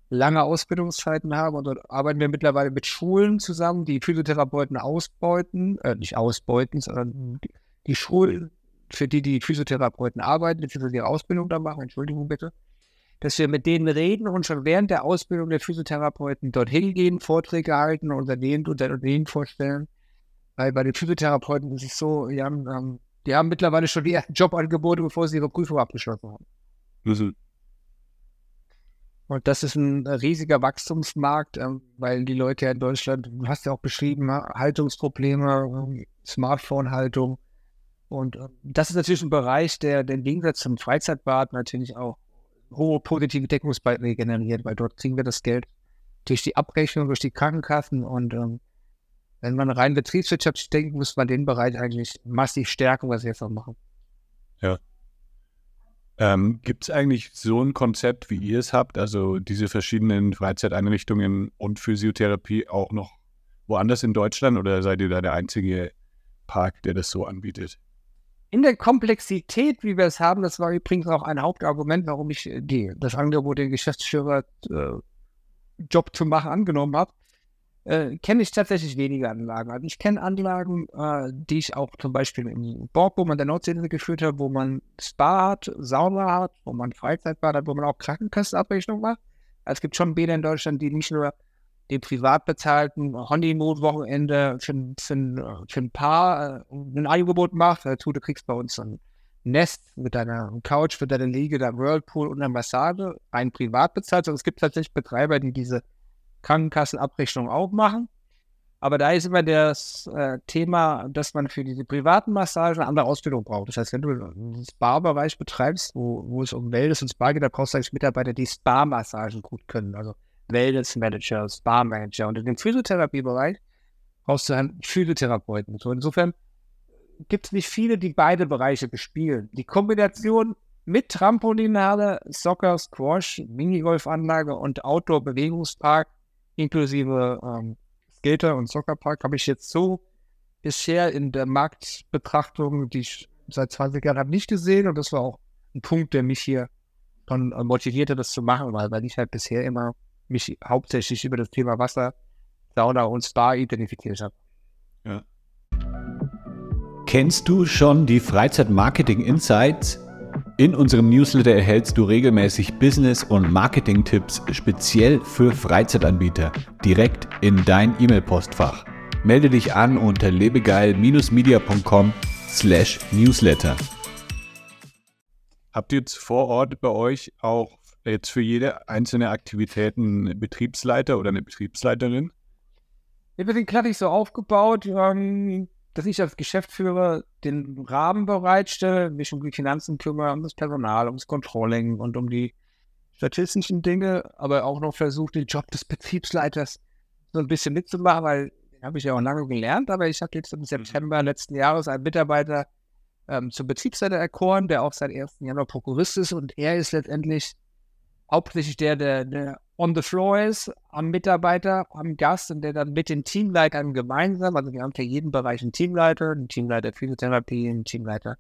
C: lange Ausbildungszeiten haben und dort arbeiten wir mittlerweile mit Schulen zusammen, die Physiotherapeuten ausbeuten, äh, nicht ausbeuten, sondern die Schulen, für die die Physiotherapeuten arbeiten, beziehungsweise ihre Ausbildung da machen, Entschuldigung bitte, dass wir mit denen reden und schon während der Ausbildung der Physiotherapeuten dorthin gehen, Vorträge halten, Unternehmen und Unternehmen vorstellen. Weil bei den Physiotherapeuten ist es so, die haben, ähm, die haben mittlerweile schon die ersten Jobangebote, bevor sie ihre Prüfung abgeschlossen haben. Mhm. Und das ist ein riesiger Wachstumsmarkt, ähm, weil die Leute ja in Deutschland, du hast ja auch beschrieben, Haltungsprobleme, Smartphone-Haltung. Und ähm, das ist natürlich ein Bereich, der den Gegensatz zum Freizeitbad natürlich auch hohe positive Deckungsbeiträge generiert, weil dort kriegen wir das Geld durch die Abrechnung, durch die Krankenkassen. Und ähm, wenn man rein betriebswirtschaftlich denkt, muss man den Bereich eigentlich massiv stärken, was wir jetzt auch machen.
A: Ja, ähm, Gibt es eigentlich so ein Konzept, wie ihr es habt, also diese verschiedenen Freizeiteinrichtungen und Physiotherapie auch noch woanders in Deutschland oder seid ihr da der einzige Park, der das so anbietet?
C: In der Komplexität, wie wir es haben, das war übrigens auch ein Hauptargument, warum ich äh, die, das Angebot, den Geschäftsführer äh, Job zu machen, angenommen habe, äh, kenne ich tatsächlich weniger Anlagen. Also ich kenne Anlagen, äh, die ich auch zum Beispiel in Borkum an der Nordseeinsel geführt habe, wo man Spa hat, Sauna hat, wo man Freizeitbad hat, wo man auch Krankenkassenabrechnung macht. Also es gibt schon Bäder in Deutschland, die nicht nur den privat bezahlten Honeymoon-Wochenende für, für, für, ein Paar äh, ein Angebot macht. Dazu, du kriegst bei uns ein Nest mit deiner Couch, mit deiner Liege, deinem Whirlpool und einer Massage, rein privat bezahlt. Also es gibt tatsächlich Betreiber, die diese Krankenkassenabrechnung auch machen. Aber da ist immer das äh, Thema, dass man für diese privaten Massagen eine andere Ausbildung braucht. Das heißt, wenn du einen Spa-Bereich betreibst, wo, wo es um Wellness und Spa geht, da brauchst du eigentlich Mitarbeiter, die Spa-Massagen gut können. Also Wellness Manager, Spa Manager. Und in dem Physiotherapiebereich brauchst du einen Physiotherapeuten. So insofern gibt es nicht viele, die beide Bereiche bespielen. Die Kombination mit Trampolinhalle, Soccer, Squash, Minigolfanlage und Outdoor-Bewegungspark inklusive ähm, Skater- und Soccerpark habe ich jetzt so bisher in der Marktbetrachtung, die ich seit 20 Jahren habe, nicht gesehen. Und das war auch ein Punkt, der mich hier äh, motivierte, das zu machen, weil, weil ich halt bisher immer mich hauptsächlich über das Thema Wasser, Sauna und Spa identifiziert habe. Ja.
B: Kennst du schon die Freizeit-Marketing Insights? In unserem Newsletter erhältst du regelmäßig Business- und Marketing-Tipps speziell für Freizeitanbieter direkt in dein E-Mail-Postfach. Melde dich an unter lebegeil-media.com slash newsletter.
A: Habt ihr jetzt vor Ort bei euch auch jetzt für jede einzelne Aktivität einen Betriebsleiter oder eine Betriebsleiterin?
C: Wir sind klassisch so aufgebaut, dass ich als Geschäftsführer den Rahmen bereitstelle, mich um die Finanzen kümmere, um das Personal, um das Controlling und um die statistischen Dinge, aber auch noch versuche, den Job des Betriebsleiters so ein bisschen mitzumachen, weil den habe ich ja auch lange gelernt, aber ich habe jetzt im September letzten Jahres einen Mitarbeiter ähm, zum Betriebsleiter erkoren, der auch seit 1. Januar Prokurist ist und er ist letztendlich hauptsächlich der, der, der on the floor ist, am Mitarbeiter, am Gast und der dann mit den Teamleitern gemeinsam, also wir haben für jeden Bereich einen Teamleiter, einen Teamleiter Physiotherapie, einen Teamleiter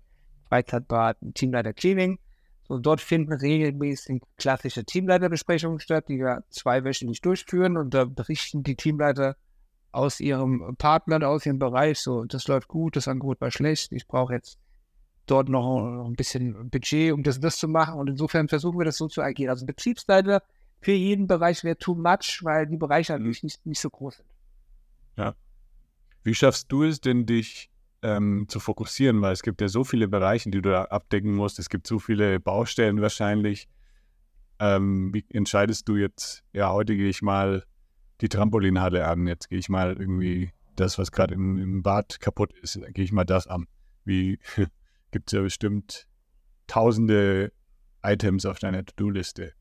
C: Freizeitbad, einen Teamleiter Cleaning. So, dort finden regelmäßig klassische Teamleiterbesprechungen statt, die wir zweiwöchentlich durchführen und da berichten die Teamleiter aus ihrem Partner, aus ihrem Bereich, so, das läuft gut, das Angebot war schlecht, ich brauche jetzt dort noch ein bisschen Budget, um das, das zu machen. Und insofern versuchen wir das so zu agieren. Also Betriebsleiter für jeden Bereich wäre too much, weil die Bereiche mhm. natürlich nicht, nicht so groß sind.
A: Ja. Wie schaffst du es denn, dich ähm, zu fokussieren? Weil es gibt ja so viele Bereiche, die du da abdecken musst. Es gibt so viele Baustellen wahrscheinlich. Ähm, wie entscheidest du jetzt, ja, heute gehe ich mal die Trampolinhalle an, jetzt gehe ich mal irgendwie das, was gerade im, im Bad kaputt ist, gehe ich mal das an. Wie, gibt es ja bestimmt tausende Items auf deiner To-Do-Liste.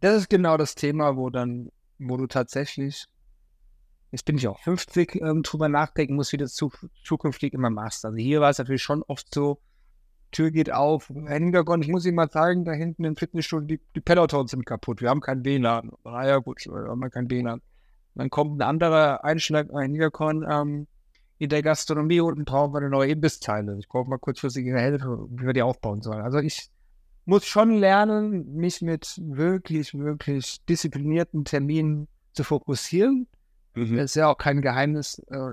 C: Das ist genau das Thema, wo dann, wo du tatsächlich, jetzt bin ich auch 50, ähm, drüber nachdenken musst, wie das zu, zukünftig immer machst. Also hier war es natürlich schon oft so, Tür geht auf, Hintergrund, ich muss Ihnen mal zeigen, da hinten im Fitnessstudio, die, die Pelotons sind kaputt, wir haben kein WLAN. Na ja, gut, wir haben kein WLAN. Dann kommt ein anderer Einschlag, ein Hintergrund, ähm, in der Gastronomie unten brauchen wir eine neue Imbissteile. Ich brauche mal kurzfristige Hilfe, wie wir die aufbauen sollen. Also ich muss schon lernen, mich mit wirklich, wirklich disziplinierten Terminen zu fokussieren. Mhm. Das ist ja auch kein Geheimnis, äh,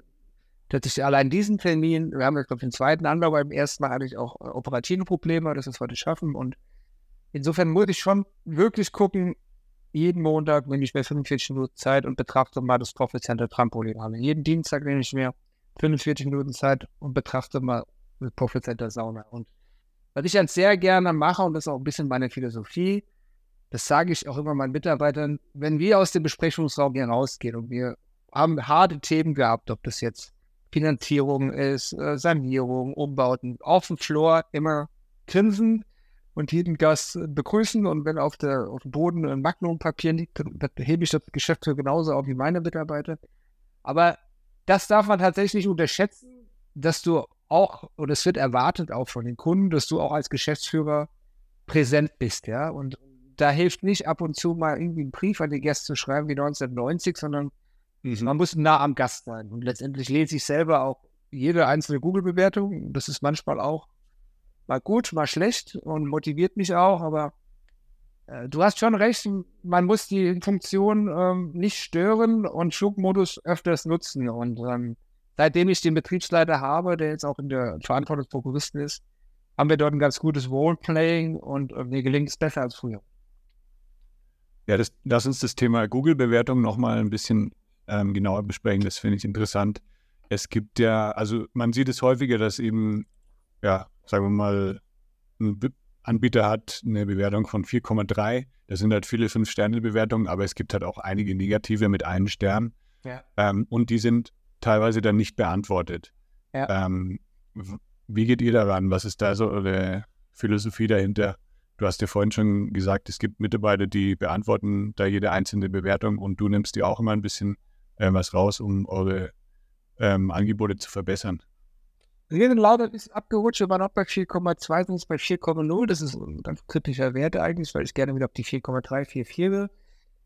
C: dass ich allein diesen Termin, wir haben jetzt, glaube ich, den zweiten Anbau, beim ersten Mal hatte ich auch äh, operative Probleme, dass wir es heute schaffen. Und insofern muss ich schon wirklich gucken, jeden Montag nehme ich mir 45 Minuten Zeit und betrachte mal das Profit Trampolin. Jeden Dienstag nehme ich mir 45 Minuten Zeit und betrachte mal das Profit Center Sauna. Und was ich dann sehr gerne mache, und das ist auch ein bisschen meine Philosophie, das sage ich auch immer meinen Mitarbeitern, wenn wir aus dem Besprechungsraum hier rausgehen und wir haben harte Themen gehabt, ob das jetzt Finanzierung ist, äh, Sanierung, Umbauten, auf dem Floor immer grinsen und jeden Gast begrüßen und wenn auf, der, auf dem Boden ein Magnum-Papier liegt, dann hebe ich das Geschäft für genauso auf wie meine Mitarbeiter. Aber das darf man tatsächlich nicht unterschätzen, dass du auch, und es wird erwartet auch von den Kunden, dass du auch als Geschäftsführer präsent bist, ja. Und da hilft nicht ab und zu mal irgendwie einen Brief an die Gäste zu schreiben wie 1990, sondern mhm. man muss nah am Gast sein. Und letztendlich lese ich selber auch jede einzelne Google-Bewertung. Das ist manchmal auch mal gut, mal schlecht und motiviert mich auch, aber du hast schon recht, man muss die Funktion ähm, nicht stören und Flugmodus öfters nutzen. Und ähm, seitdem ich den Betriebsleiter habe, der jetzt auch in der Verantwortung des Prokuristen ist, haben wir dort ein ganz gutes Roleplaying und äh, mir gelingt es besser als früher.
A: Ja, das, lass uns das Thema Google-Bewertung nochmal ein bisschen ähm, genauer besprechen. Das finde ich interessant. Es gibt ja, also man sieht es häufiger, dass eben, ja, sagen wir mal, ein Anbieter hat eine Bewertung von 4,3. Das sind halt viele Fünf-Sterne-Bewertungen, aber es gibt halt auch einige negative mit einem Stern. Ja. Ähm, und die sind teilweise dann nicht beantwortet. Ja. Ähm, wie geht ihr daran? Was ist da so eure Philosophie dahinter? Du hast ja vorhin schon gesagt, es gibt Mitarbeiter, die beantworten da jede einzelne Bewertung und du nimmst dir auch immer ein bisschen äh, was raus, um eure ähm, Angebote zu verbessern.
C: Lauter ist abgerutscht, wir waren auch bei 4,2, sind jetzt bei 4,0. Das ist ein ganz kritischer Wert eigentlich, weil ich gerne wieder auf die 4,3, 4,4 will.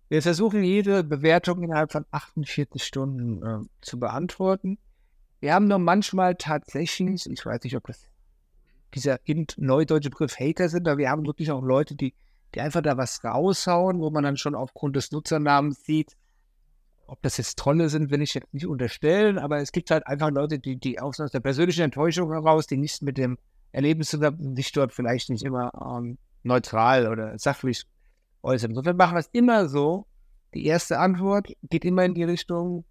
C: Wir versuchen jede Bewertung innerhalb von 48 Stunden äh, zu beantworten. Wir haben nur manchmal tatsächlich, ich weiß nicht, ob das dieser neudeutsche Begriff Hater sind, aber wir haben wirklich auch Leute, die, die einfach da was raushauen, wo man dann schon aufgrund des Nutzernamens sieht, ob das jetzt Trolle sind, will ich jetzt nicht unterstellen, aber es gibt halt einfach Leute, die, die aus der persönlichen Enttäuschung heraus, die nichts mit dem Erlebnis zu sich dort vielleicht nicht immer ähm, neutral oder sachlich äußern. Insofern machen wir es immer so. Die erste Antwort geht immer in die Richtung,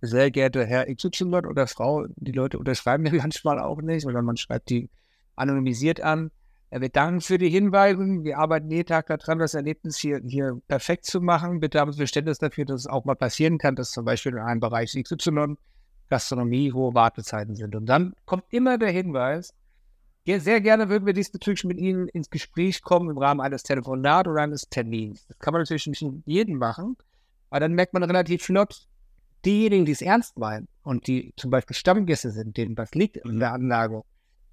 C: sehr geehrter Herr XY oder Frau, die Leute unterschreiben ja manchmal auch nicht, oder man schreibt die anonymisiert an. Wir danken für die Hinweise. Wir arbeiten jeden Tag daran, das Erlebnis hier, hier perfekt zu machen. Bitte haben Sie Verständnis dafür, dass es auch mal passieren kann, dass zum Beispiel in einem Bereich XY Gastronomie hohe Wartezeiten sind. Und dann kommt immer der Hinweis, sehr gerne würden wir diesbezüglich mit Ihnen ins Gespräch kommen im Rahmen eines Telefonats oder eines Termins. Das kann man natürlich nicht mit jedem machen, aber dann merkt man relativ flott, diejenigen, die es ernst meinen und die zum Beispiel Stammgäste sind, denen was liegt in der Anlage,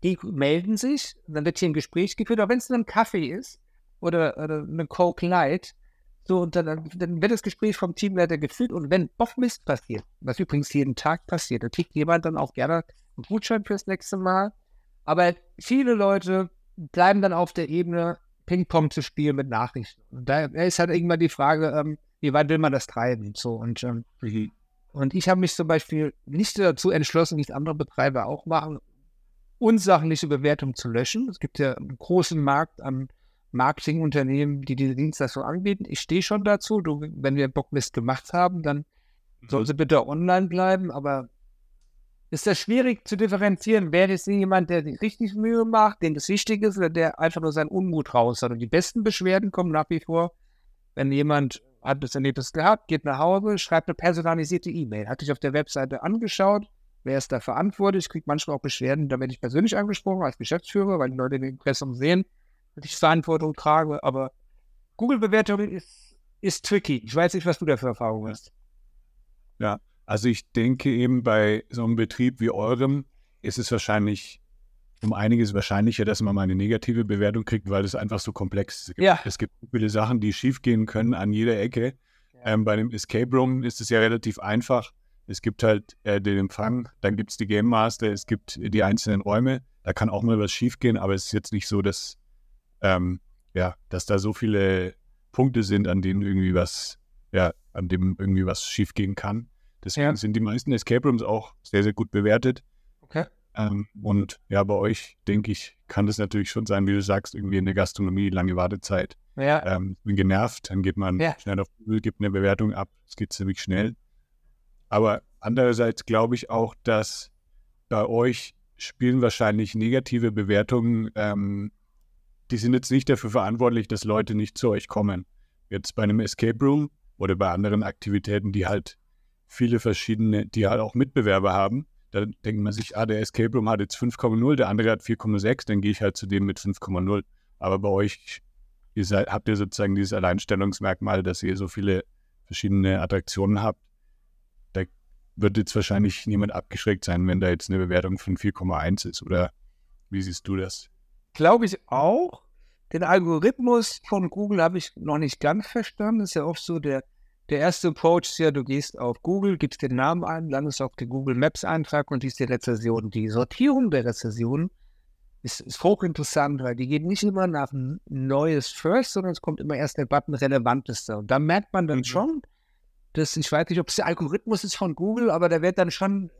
C: die melden sich, dann wird hier ein Gespräch geführt, auch wenn es nur ein Kaffee ist oder, oder eine Coke Light, so, und dann, dann, wird das Gespräch vom Teamleiter geführt und wenn doch Mist passiert, was übrigens jeden Tag passiert, dann kriegt jemand dann auch gerne einen Gutschein fürs nächste Mal. Aber viele Leute bleiben dann auf der Ebene, Ping-Pong zu spielen mit Nachrichten. Und da ist halt irgendwann die Frage, ähm, wie weit will man das treiben? So, und, ähm, mhm. und ich habe mich zum Beispiel nicht dazu entschlossen, wie es andere Betreiber auch machen, unsachliche Bewertung zu löschen. Es gibt ja einen großen Markt an Marketingunternehmen, die diese Dienstleistung anbieten. Ich stehe schon dazu. Du, wenn wir Bocklist gemacht haben, dann mhm. soll sie bitte online bleiben. Aber ist das schwierig zu differenzieren? Wer ist jemand, der sich richtig Mühe macht, dem das wichtig ist, oder der einfach nur seinen Unmut raus hat? Und die besten Beschwerden kommen nach wie vor, wenn jemand hat das Erlebnis gehabt, geht nach Hause, schreibt eine personalisierte E-Mail, hat sich auf der Webseite angeschaut, Wer ist da verantwortlich? Ich kriege manchmal auch Beschwerden, da werde ich persönlich angesprochen als Geschäftsführer, weil die Leute den Impressum sehen, dass ich Verantwortung trage. Aber Google-Bewertung ist, ist tricky. Ich weiß nicht, was du da für Erfahrungen hast.
A: Ja, also ich denke eben bei so einem Betrieb wie eurem ist es wahrscheinlich um einiges wahrscheinlicher, dass man mal eine negative Bewertung kriegt, weil es einfach so komplex ist. Ja. Es gibt viele Sachen, die schiefgehen können an jeder Ecke. Ja. Ähm, bei einem Escape Room ist es ja relativ einfach. Es gibt halt äh, den Empfang, dann gibt es die Game Master, es gibt die einzelnen Räume. Da kann auch mal was schiefgehen, aber es ist jetzt nicht so, dass, ähm, ja, dass da so viele Punkte sind, an denen irgendwie was, ja, an dem irgendwie was schiefgehen kann. Deswegen ja. sind die meisten Escape Rooms auch sehr, sehr gut bewertet. Okay. Ähm, und ja, bei euch, denke ich, kann das natürlich schon sein, wie du sagst, irgendwie in der Gastronomie, lange Wartezeit. Ja. Ähm, bin genervt, dann geht man ja. schnell auf Google, gibt eine Bewertung ab. Es geht ziemlich schnell. Aber andererseits glaube ich auch, dass bei euch spielen wahrscheinlich negative Bewertungen, ähm, die sind jetzt nicht dafür verantwortlich, dass Leute nicht zu euch kommen. Jetzt bei einem Escape Room oder bei anderen Aktivitäten, die halt viele verschiedene, die halt auch Mitbewerber haben, da denkt man sich, ah, der Escape Room hat jetzt 5,0, der andere hat 4,6, dann gehe ich halt zu dem mit 5,0. Aber bei euch ihr seid, habt ihr sozusagen dieses Alleinstellungsmerkmal, dass ihr so viele verschiedene Attraktionen habt, wird jetzt wahrscheinlich niemand abgeschreckt sein, wenn da jetzt eine Bewertung von 4,1 ist. Oder wie siehst du das?
C: Glaube ich auch. Den Algorithmus von Google habe ich noch nicht ganz verstanden. Das ist ja oft so, der, der erste Approach ist ja, du gehst auf Google, gibst den Namen ein, landest auf den Google Maps Eintrag und liest die Rezession. Die Sortierung der Rezessionen ist, ist hochinteressant, weil die gehen nicht immer nach Neues First, sondern es kommt immer erst der Button Relevanteste. Und da merkt man dann mhm. schon, dass ich weiß nicht, ob es der Algorithmus ist von Google, aber da wird dann schon,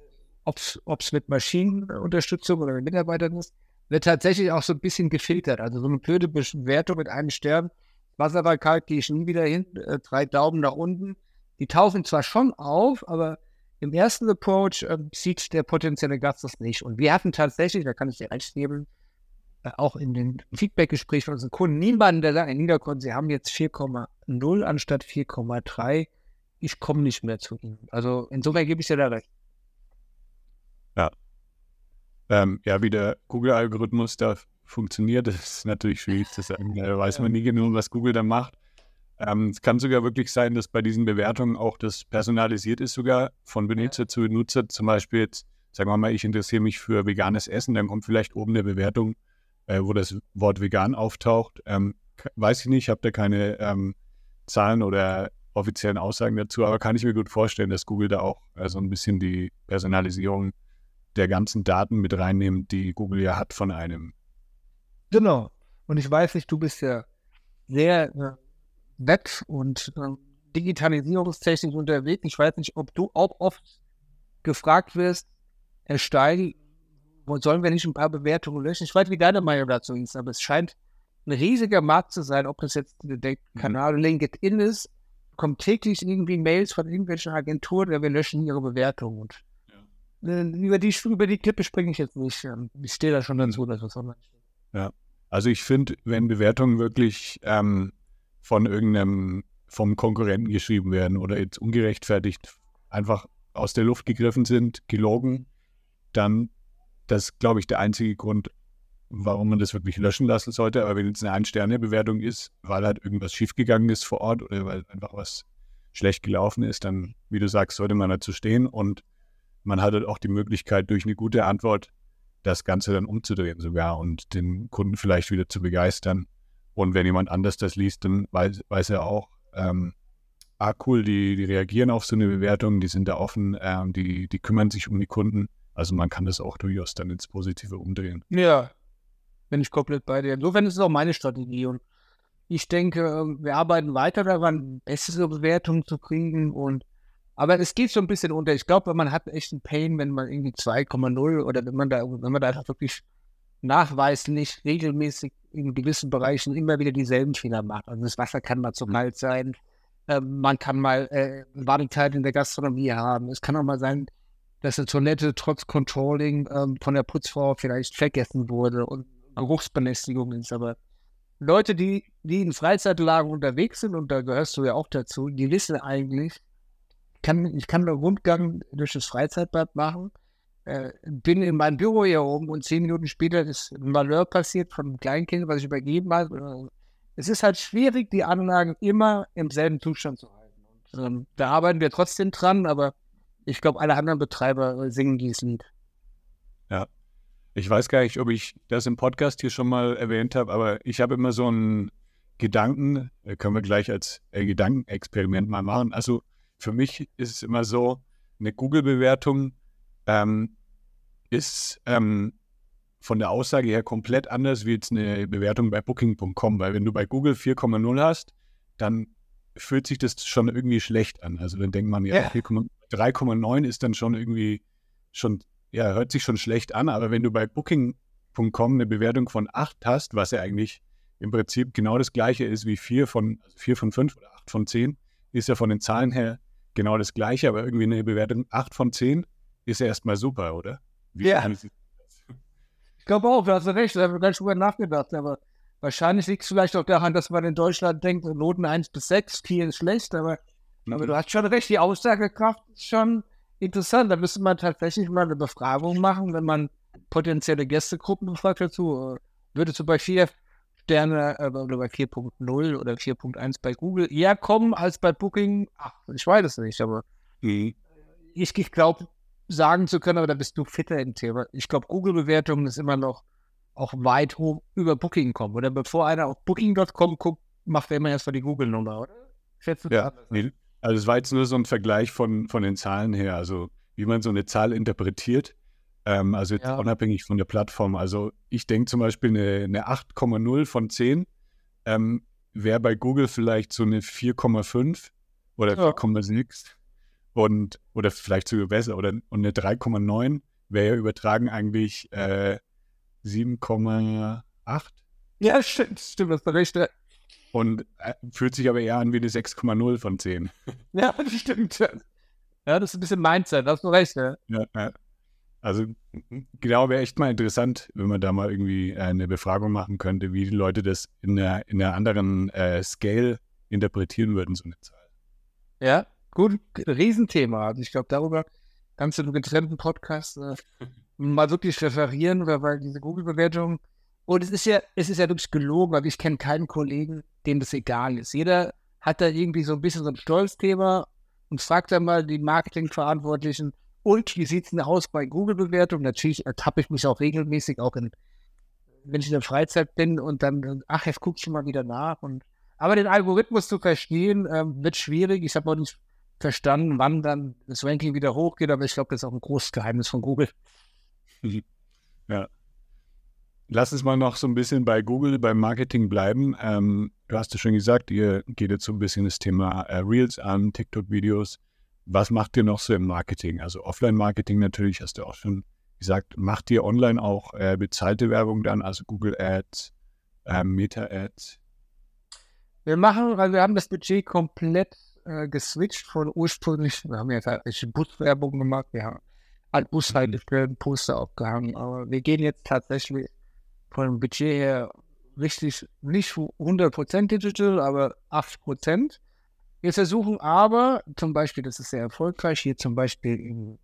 C: ob es mit Maschinenunterstützung oder mit Mitarbeitern ist, wird tatsächlich auch so ein bisschen gefiltert. Also so eine blöde Bewertung mit einem Stern, Wasser war kalt, gehe ich nie wieder hin, äh, drei Daumen nach unten. Die tauchen zwar schon auf, aber im ersten Approach äh, sieht der potenzielle Gast das nicht. Und wir hatten tatsächlich, da kann ich dir recht geben, äh, auch in den Feedbackgesprächen von unseren Kunden niemanden, der sagt, in Niederkon, sie haben jetzt 4,0 anstatt 4,3. Ich komme nicht mehr zu ihnen. Also insofern gebe ich dir da recht.
A: Ja. Ähm, ja, wie der Google-Algorithmus da funktioniert, ist natürlich schwierig zu sagen. Da weiß man nie genau, was Google da macht. Ähm, es kann sogar wirklich sein, dass bei diesen Bewertungen auch das personalisiert ist, sogar von Benutzer zu Benutzer. Zum Beispiel jetzt, sagen wir mal, ich interessiere mich für veganes Essen, dann kommt vielleicht oben eine Bewertung, äh, wo das Wort vegan auftaucht. Ähm, weiß ich nicht, ich habe da keine ähm, Zahlen oder offiziellen Aussagen dazu, aber kann ich mir gut vorstellen, dass Google da auch äh, so ein bisschen die Personalisierung der ganzen Daten mit reinnimmt, die Google ja hat von einem.
C: Genau. Und ich weiß nicht, du bist ja sehr äh, Web- und äh, Digitalisierungstechnik unterwegs. Ich weiß nicht, ob du auch oft gefragt wirst, Herr Steil, sollen wir nicht ein paar Bewertungen löschen? Ich weiß, nicht, wie deine Meinung dazu ist, aber es scheint ein riesiger Markt zu sein, ob das jetzt der mhm. Kanal. LinkedIn ist, kommt täglich irgendwie Mails von irgendwelchen Agenturen, ja, wir löschen ihre Bewertungen. Und ja. äh, über, die, über die Klippe springe ich jetzt nicht. Ähm, ich stehe da schon dazu, dass das online steht.
A: Ja, also ich finde, wenn Bewertungen wirklich ähm, von irgendeinem, vom Konkurrenten geschrieben werden oder jetzt ungerechtfertigt einfach aus der Luft gegriffen sind, gelogen, dann das glaube ich der einzige Grund, warum man das wirklich löschen lassen sollte. Aber wenn jetzt eine Ein-Sterne-Bewertung ist, weil halt irgendwas schiefgegangen ist vor Ort oder weil einfach was schlecht gelaufen ist, dann, wie du sagst, sollte man dazu stehen und man hat halt auch die Möglichkeit, durch eine gute Antwort das Ganze dann umzudrehen sogar und den Kunden vielleicht wieder zu begeistern. Und wenn jemand anders das liest, dann weiß, weiß er auch, ähm, ah cool, die, die reagieren auf so eine Bewertung, die sind da offen, ähm, die, die kümmern sich um die Kunden. Also man kann das auch durchaus dann ins Positive umdrehen.
C: Ja, bin ich komplett bei dir. Insofern ist es auch meine Strategie. Und ich denke, ähm, wir arbeiten weiter daran, bessere Bewertungen zu kriegen. Und aber es geht so ein bisschen unter. Ich glaube, man hat echt einen Pain, wenn man irgendwie 2,0 oder wenn man da, wenn man da einfach wirklich nachweislich regelmäßig in gewissen Bereichen immer wieder dieselben Fehler macht. Also das Wasser kann mal zu mhm. kalt sein, äh, man kann mal äh, Wartezeit in der Gastronomie haben. Es kann auch mal sein, dass eine Toilette trotz Controlling ähm, von der Putzfrau vielleicht vergessen wurde und Geruchsbelästigung ist. Aber Leute, die, die in Freizeitlagen unterwegs sind, und da gehörst du ja auch dazu, die wissen eigentlich, kann, ich kann einen Rundgang durch das Freizeitbad machen äh, bin in mein Büro hier oben und zehn Minuten später ist ein Malheur passiert von einem Kleinkind, was ich übergeben habe. Es ist halt schwierig, die Anlagen immer im selben Zustand zu halten. Und, ähm, da arbeiten wir trotzdem dran, aber ich glaube, alle anderen Betreiber singen dieses Lied.
A: Ja. Ich weiß gar nicht, ob ich das im Podcast hier schon mal erwähnt habe, aber ich habe immer so einen Gedanken, äh, können wir gleich als äh, Gedankenexperiment mal machen. Also für mich ist es immer so, eine Google-Bewertung ähm, ist ähm, von der Aussage her komplett anders wie jetzt eine Bewertung bei Booking.com, weil wenn du bei Google 4,0 hast, dann fühlt sich das schon irgendwie schlecht an. Also dann denkt man, ja, ja. 3,9 ist dann schon irgendwie schon, ja, hört sich schon schlecht an, aber wenn du bei Booking.com eine Bewertung von 8 hast, was ja eigentlich im Prinzip genau das gleiche ist wie 4 von, also 4 von 5 oder 8 von 10, ist ja von den Zahlen her genau das gleiche, aber irgendwie eine Bewertung 8 von 10 ist ja erstmal super, oder?
C: Wie ja. Ich glaube auch, du hast recht, da habe ich ganz drüber nachgedacht, aber wahrscheinlich liegt es vielleicht auch daran, dass man in Deutschland denkt, Noten 1 bis 6, 4 ist schlecht, aber, mhm. aber du hast schon recht, die Aussagekraft ist schon interessant. Da müsste man tatsächlich mal eine Befragung machen, wenn man potenzielle Gästegruppen befragt dazu. Würdest du bei 4 Sterne äh, oder bei 4.0 oder 4.1 bei Google eher kommen als bei Booking? Ach, ich weiß es nicht, aber mhm. ich, ich glaube, sagen zu können, aber da bist du fitter im Thema. Ich glaube, Google-Bewertungen ist immer noch auch weit hoch über Booking kommen. Oder bevor einer auf Booking.com guckt, macht er immer erst mal die Google-Nummer, oder?
A: Schätzt ja, nee, also es war jetzt nur so ein Vergleich von, von den Zahlen her, also wie man so eine Zahl interpretiert. Ähm, also jetzt ja. unabhängig von der Plattform. Also ich denke zum Beispiel eine, eine 8,0 von 10 ähm, wäre bei Google vielleicht so eine 4,5 oder ja. 4,6 und oder vielleicht sogar besser oder und eine 3,9 wäre ja übertragen eigentlich äh, 7,8.
C: Ja, stimmt, stimmt, das ist recht.
A: Und äh, fühlt sich aber eher an wie eine 6,0 von 10.
C: Ja, das stimmt. Ja, das ist ein bisschen Mindset, hast du recht, ja.
A: ja, ja. Also genau wäre echt mal interessant, wenn man da mal irgendwie äh, eine Befragung machen könnte, wie die Leute das in einer, in einer anderen äh, Scale interpretieren würden, so eine Zahl.
C: Ja, gut, Riesenthema. Also ich glaube, darüber kannst du einen getrennten Podcast äh, mal wirklich referieren, weil, weil diese Google-Bewertung und es ist ja, es ist ja wirklich gelogen, weil ich kenne keinen Kollegen, dem das egal ist. Jeder hat da irgendwie so ein bisschen so ein Stolzthema und fragt dann mal die Marketingverantwortlichen, und wie sieht es denn aus bei Google-Bewertung? Natürlich ertappe ich mich auch regelmäßig, auch in, wenn ich in der Freizeit bin und dann, ach, jetzt gucke ich mal wieder nach. Und, aber den Algorithmus zu verstehen, ähm, wird schwierig. Ich habe auch nicht verstanden, wann dann das Ranking wieder hochgeht, aber ich glaube, das ist auch ein großes Geheimnis von Google.
A: Ja. Lass uns mal noch so ein bisschen bei Google, beim Marketing bleiben. Ähm, du hast ja schon gesagt, ihr geht jetzt so ein bisschen das Thema äh, Reels an, TikTok-Videos. Was macht ihr noch so im Marketing? Also Offline-Marketing natürlich, hast du auch schon gesagt. Macht ihr online auch äh, bezahlte Werbung dann, also Google Ads, äh, Meta Ads?
C: Wir machen, also wir haben das Budget komplett äh, geswitcht von ursprünglich, wir haben ja tatsächlich Buswerbung gemacht, wir haben halt Bushaltestellen, Poster aufgehangen, aber wir gehen jetzt tatsächlich von dem Budget her richtig, nicht 100% digital, aber 8%. Wir versuchen aber, zum Beispiel, das ist sehr erfolgreich, hier zum Beispiel im,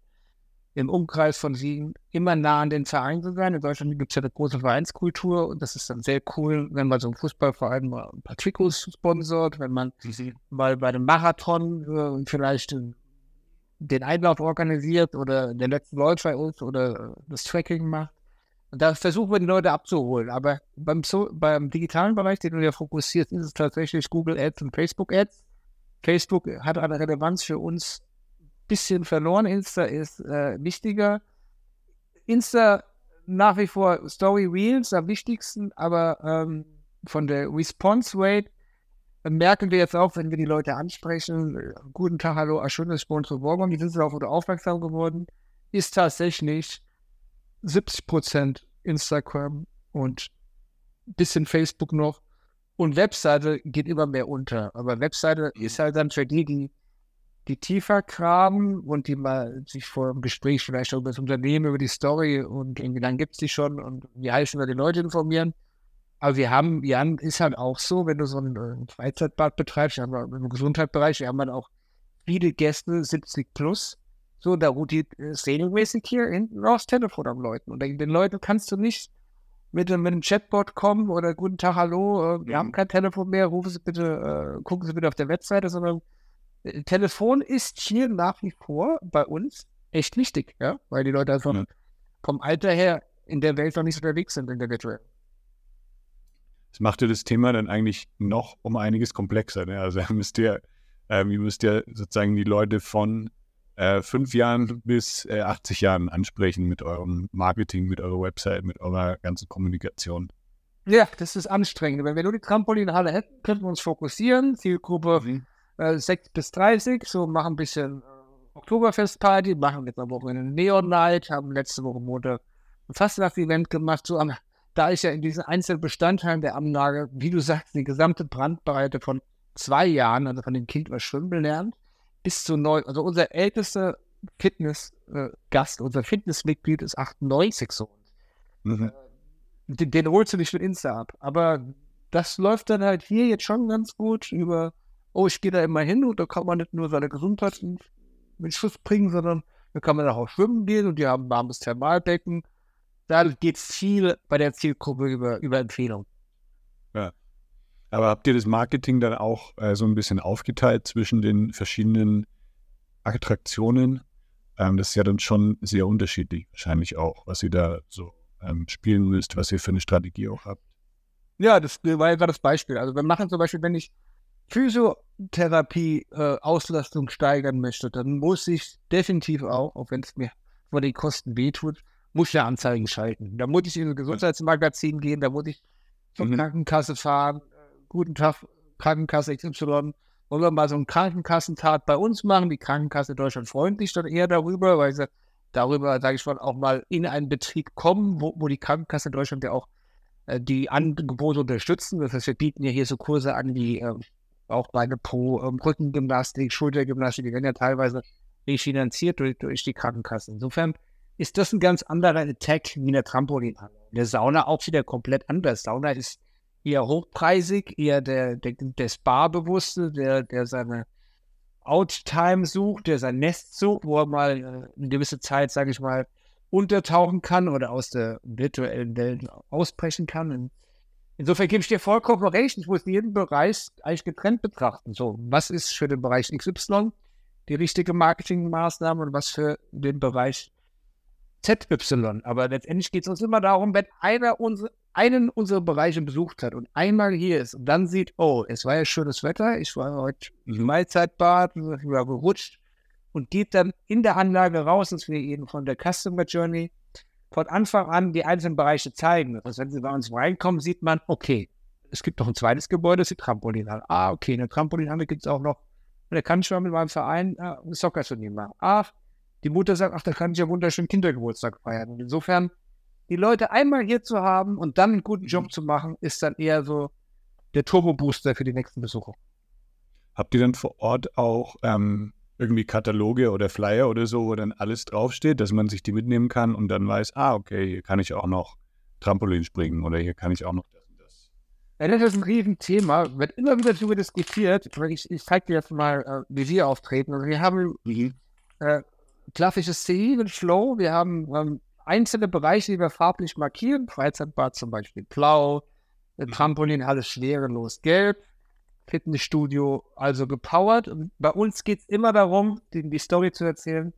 C: im Umkreis von Siegen immer nah an den Verein zu sein. In Deutschland gibt es ja eine große Vereinskultur und das ist dann sehr cool, wenn man so ein Fußballverein mal ein paar Trikots sponsort, wenn man mhm. mal bei einem Marathon äh, vielleicht den Einlauf organisiert oder den letzten Läufer ist oder äh, das Tracking macht. Und da versuchen wir die Leute abzuholen. Aber beim, so beim digitalen Bereich, den du ja fokussierst, ist es tatsächlich Google Ads und Facebook Ads. Facebook hat eine Relevanz für uns ein bisschen verloren. Insta ist äh, wichtiger. Insta nach wie vor Story Reels am wichtigsten, aber ähm, von der Response Rate merken wir jetzt auch, wenn wir die Leute ansprechen, äh, guten Tag, hallo, schön, dass ich bei uns beworben die sind darauf aufmerksam geworden, ist tatsächlich 70% Instagram und ein bisschen Facebook noch und Webseite geht immer mehr unter. Aber Webseite mhm. ist halt dann für die, die, die tiefer graben und die mal sich vor dem Gespräch vielleicht über das Unternehmen, über die Story und wie lange gibt es die schon und wie heißen wir die Leute informieren. Aber wir haben, Jan, ist halt auch so, wenn du so ein, ein Freizeitbad betreibst, haben wir im Gesundheitsbereich, wir haben halt auch viele Gäste, 70 plus. So, da rotiert es regelmäßig hier hinten raus Telefon am Leuten. Und den Leuten kannst du nicht mit, mit einem Chatbot kommen oder guten Tag, hallo, äh, wir mhm. haben kein Telefon mehr, rufen Sie bitte, äh, gucken Sie bitte auf der Webseite, sondern äh, Telefon ist hier nach wie vor bei uns echt wichtig, ja, weil die Leute einfach ja. vom Alter her in der Welt noch nicht unterwegs sind in der Virtual.
A: Das macht ja das Thema dann eigentlich noch um einiges komplexer. Ne? Also müsst ihr, ähm, ihr müsst ja sozusagen die Leute von äh, fünf Jahren bis äh, 80 Jahren ansprechen mit eurem Marketing, mit eurer Website, mit eurer ganzen Kommunikation.
C: Ja, das ist anstrengend. Wenn wir nur die Trampolinhalle hätten, könnten wir uns fokussieren. Zielgruppe mhm. äh, 6 bis 30, so machen ein bisschen äh, Oktoberfestparty, machen jetzt auch eine Neon Night, haben letzte Woche Montag ein Fastnacht-Event gemacht. So, da ist ja in diesen einzelnen Bestandteilen der Anlage, wie du sagst, die gesamte Brandbreite von zwei Jahren, also von dem Kind was schwimmen lernt, bis zu neu. Also unser ältester Fitnessgast, äh, unser Fitnessmitglied ist 98 so. Mhm. Äh, den, den, holst du nicht mit Insta ab. Aber das läuft dann halt hier jetzt schon ganz gut über, oh, ich gehe da immer hin und da kann man nicht nur seine Gesundheit in, in Schuss bringen, sondern da kann man auch schwimmen gehen und die haben ein warmes Thermalbecken. Da geht viel bei der Zielgruppe über, über Empfehlung.
A: Ja. Aber habt ihr das Marketing dann auch äh, so ein bisschen aufgeteilt zwischen den verschiedenen Attraktionen? Ähm, das ist ja dann schon sehr unterschiedlich, wahrscheinlich auch, was ihr da so ähm, spielen müsst, was ihr für eine Strategie auch habt.
C: Ja, das war ja gerade das Beispiel. Also wir machen zum Beispiel, wenn ich Physiotherapie äh, steigern möchte, dann muss ich definitiv auch, auch wenn es mir vor den Kosten wehtut, muss ich eine Anzeige schalten. Da muss ich in ein Gesundheitsmagazin gehen, da muss ich zur mhm. Krankenkasse fahren. Guten Tag, Krankenkasse XY. Wollen wir mal so einen Krankenkassentag bei uns machen? Die Krankenkasse Deutschland freut sich dann eher darüber, weil sie darüber, sage ich mal, auch mal in einen Betrieb kommen, wo, wo die Krankenkasse Deutschland ja auch äh, die Angebote unterstützen. Das heißt, wir bieten ja hier so Kurse an, wie äh, auch Beine Pro, ähm, Rückengymnastik, Schultergymnastik, die werden ja teilweise refinanziert durch, durch die Krankenkasse. Insofern ist das ein ganz anderer Attack wie in der Trampolinhalle. In der Sauna auch wieder komplett anders. Sauna ist eher hochpreisig, eher der, der, der Spa-Bewusste, der, der seine Outtime sucht, der sein Nest sucht, wo er mal äh, eine gewisse Zeit, sage ich mal, untertauchen kann oder aus der virtuellen Welt ausbrechen kann. Und insofern gebe ich dir vollkommen recht. Ich muss jeden Bereich eigentlich getrennt betrachten. So, was ist für den Bereich XY die richtige Marketingmaßnahme und was für den Bereich ZY. Aber letztendlich geht es uns immer darum, wenn einer unsere, einen unserer Bereiche besucht hat und einmal hier ist und dann sieht, oh, es war ja schönes Wetter, ich war heute im Mahlzeitbad, ich war gerutscht und geht dann in der Anlage raus, dass wir Ihnen von der Customer Journey von Anfang an die einzelnen Bereiche zeigen. Also wenn Sie bei uns reinkommen, sieht man, okay, es gibt noch ein zweites Gebäude, das ist die Trampolinhalle. Ah, okay, in der Trampolinhalle gibt es auch noch, da kann ich schon mit meinem Verein äh, ein Soccer-Turnier machen. Ach, die Mutter sagt, ach, da kann ich ja wunderschön Kindergeburtstag feiern. Und insofern, die Leute einmal hier zu haben und dann einen guten Job mhm. zu machen, ist dann eher so der Turbo-Booster für die nächsten Besucher.
A: Habt ihr dann vor Ort auch ähm, irgendwie Kataloge oder Flyer oder so, wo dann alles draufsteht, dass man sich die mitnehmen kann und dann weiß, ah, okay, hier kann ich auch noch Trampolin springen oder hier kann ich auch noch das und das.
C: Ja, das ist ein Riesenthema, wird immer wieder darüber diskutiert. Ich, ich zeige dir jetzt mal, äh, wie wir auftreten. Also wir haben mhm. äh, klassisches Szenenflow. Wir haben ähm, einzelne Bereiche, die wir farblich markieren. Freizeitbad zum Beispiel blau, mhm. Trampolinhalle schwerelos gelb, Fitnessstudio also gepowert. Und bei uns geht es immer darum, die, die Story zu erzählen,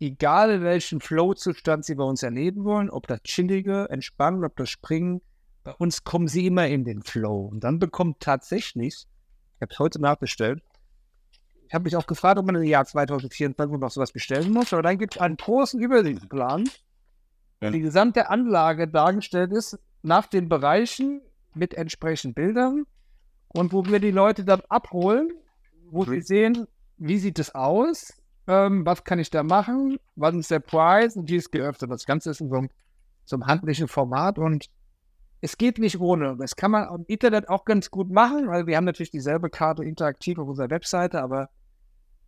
C: egal in welchem Flow-Zustand Sie bei uns erleben wollen, ob das Chillige, Entspannen, ob das Springen, bei uns kommen Sie immer in den Flow. Und dann bekommt tatsächlich, ich habe es heute nachbestellt, ich habe mich auch gefragt, ob man im Jahr 2024 noch sowas bestellen muss. Aber dann gibt es einen großen Übersichtsplan, ja. die gesamte Anlage dargestellt ist nach den Bereichen mit entsprechenden Bildern und wo wir die Leute dann abholen, wo mhm. sie sehen, wie sieht es aus, ähm, was kann ich da machen, was ist der Preis und wie ist geöffnet. Das Ganze ist in so einem, so einem handlichen Format und es geht nicht ohne. Das kann man im Internet auch ganz gut machen, weil wir haben natürlich dieselbe Karte interaktiv auf unserer Webseite, aber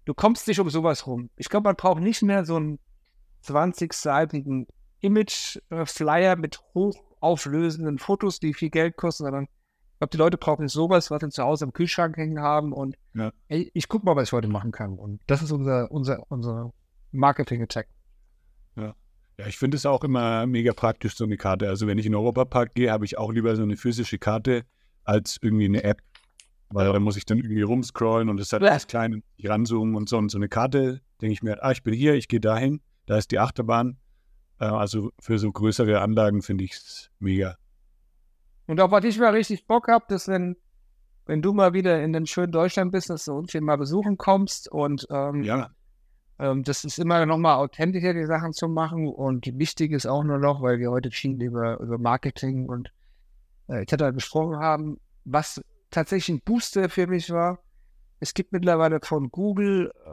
C: du kommst nicht um sowas rum. Ich glaube, man braucht nicht mehr so einen 20-seitigen Image-Flyer mit hochauflösenden Fotos, die viel Geld kosten, sondern ich glaube, die Leute brauchen sowas, was sie zu Hause im Kühlschrank hängen haben und ja. ey, ich gucke mal, was ich heute machen kann. Und das ist unser, unser, unser Marketing-Attack.
A: Ja. Ja, ich finde es auch immer mega praktisch, so eine Karte. Also wenn ich in den Europapark gehe, habe ich auch lieber so eine physische Karte als irgendwie eine App, weil da muss ich dann irgendwie rumscrollen und es hat das kleine ranzoomen und so. Und so eine Karte, denke ich mir, ah, ich bin hier, ich gehe dahin, da ist die Achterbahn. Äh, also für so größere Anlagen finde ich es mega.
C: Und auch was ich mal richtig Bock habe, dass wenn, wenn du mal wieder in den schönen Deutschland bist, dass du uns hier mal besuchen kommst und ähm,
A: ja.
C: Ähm, das ist immer noch mal authentischer, die Sachen zu machen. Und wichtig ist auch nur noch, weil wir heute viel über, über Marketing und äh, etc. gesprochen haben, was tatsächlich ein Booster für mich war. Es gibt mittlerweile von Google äh,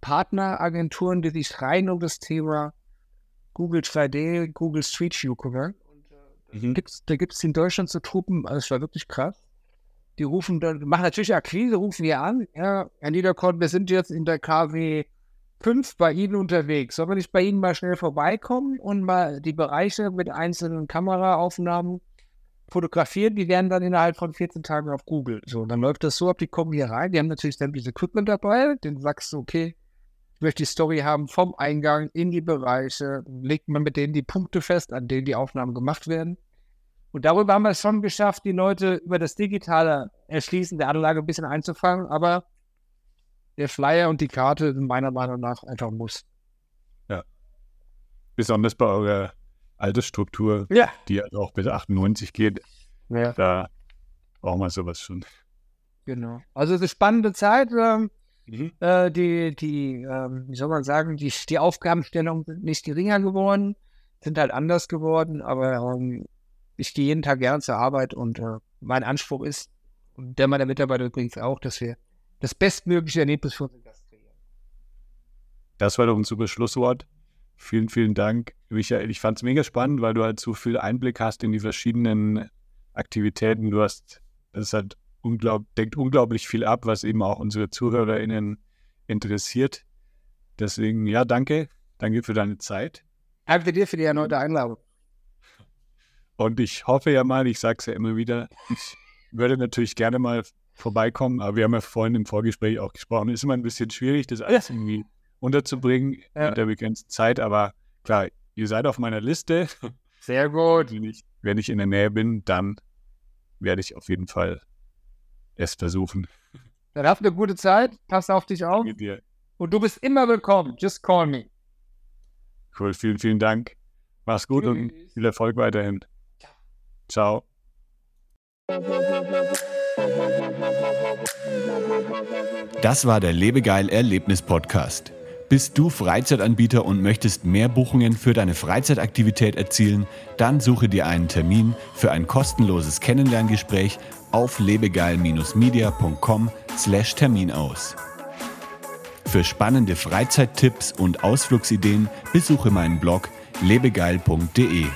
C: Partneragenturen, die sich rein um das Thema Google 3D, Google Street View äh, mhm. gibt's, da gibt es in Deutschland so Truppen, also es war wirklich krass. Die rufen dann, machen natürlich Akquise, rufen hier an. Ja, Herr Niederkorn, wir sind jetzt in der KW 5 bei Ihnen unterwegs. Sollen wir nicht bei Ihnen mal schnell vorbeikommen und mal die Bereiche mit einzelnen Kameraaufnahmen fotografieren, die werden dann innerhalb von 14 Tagen auf Google. So, dann läuft das so ab, die kommen hier rein, die haben natürlich sämtliches Equipment dabei, den sagst du, okay, möchte die Story haben vom Eingang in die Bereiche, legt man mit denen die Punkte fest, an denen die Aufnahmen gemacht werden. Und darüber haben wir es schon geschafft, die Leute über das digitale Erschließen der Anlage ein bisschen einzufangen, aber der Flyer und die Karte sind meiner Meinung nach einfach ein Muss.
A: Ja. Besonders bei eurer Altersstruktur,
C: ja.
A: die halt auch bis 98 geht. Ja. Da brauchen wir sowas schon.
C: Genau. Also es ist eine spannende Zeit. Mhm. äh, die, die ähm, wie soll man sagen, die, die Aufgabenstellungen sind nicht geringer geworden. sind halt anders geworden, aber ähm, ich gehe jeden Tag gern zur Arbeit und äh, mein Anspruch ist, und der meiner Mitarbeiter übrigens auch, dass wir das bestmögliche Erlebnis für unseren Gast kreieren.
A: Das war doch ein super Schlusswort. Vielen, vielen Dank, Michael. Ich fand es mega spannend, weil du halt so viel Einblick hast in die verschiedenen Aktivitäten. Du hast, das hat unglaub, deckt unglaublich viel ab, was eben auch unsere ZuhörerInnen interessiert. Deswegen, ja, danke. Danke für deine Zeit.
C: Danke dir für die erneute Einladung.
A: Und ich hoffe ja mal, ich sage es ja immer wieder, ich würde natürlich gerne mal vorbeikommen, aber wir haben ja vorhin im Vorgespräch auch gesprochen, ist immer ein bisschen schwierig, das alles irgendwie unterzubringen ja. in der begrenzten Zeit, aber klar, ihr seid auf meiner Liste.
C: Sehr gut.
A: Wenn ich, wenn ich in der Nähe bin, dann werde ich auf jeden Fall es versuchen.
C: Dann habt eine gute Zeit, pass auf dich auf. Danke dir. Und du bist immer willkommen. Just call me.
A: Cool, vielen, vielen Dank. Mach's gut Tschüss. und viel Erfolg weiterhin. Ciao.
B: Das war der Lebegeil Erlebnis Podcast. Bist du Freizeitanbieter und möchtest mehr Buchungen für deine Freizeitaktivität erzielen? Dann suche dir einen Termin für ein kostenloses Kennenlerngespräch auf lebegeil-media.com/termin aus. Für spannende Freizeittipps und Ausflugsideen besuche meinen Blog lebegeil.de.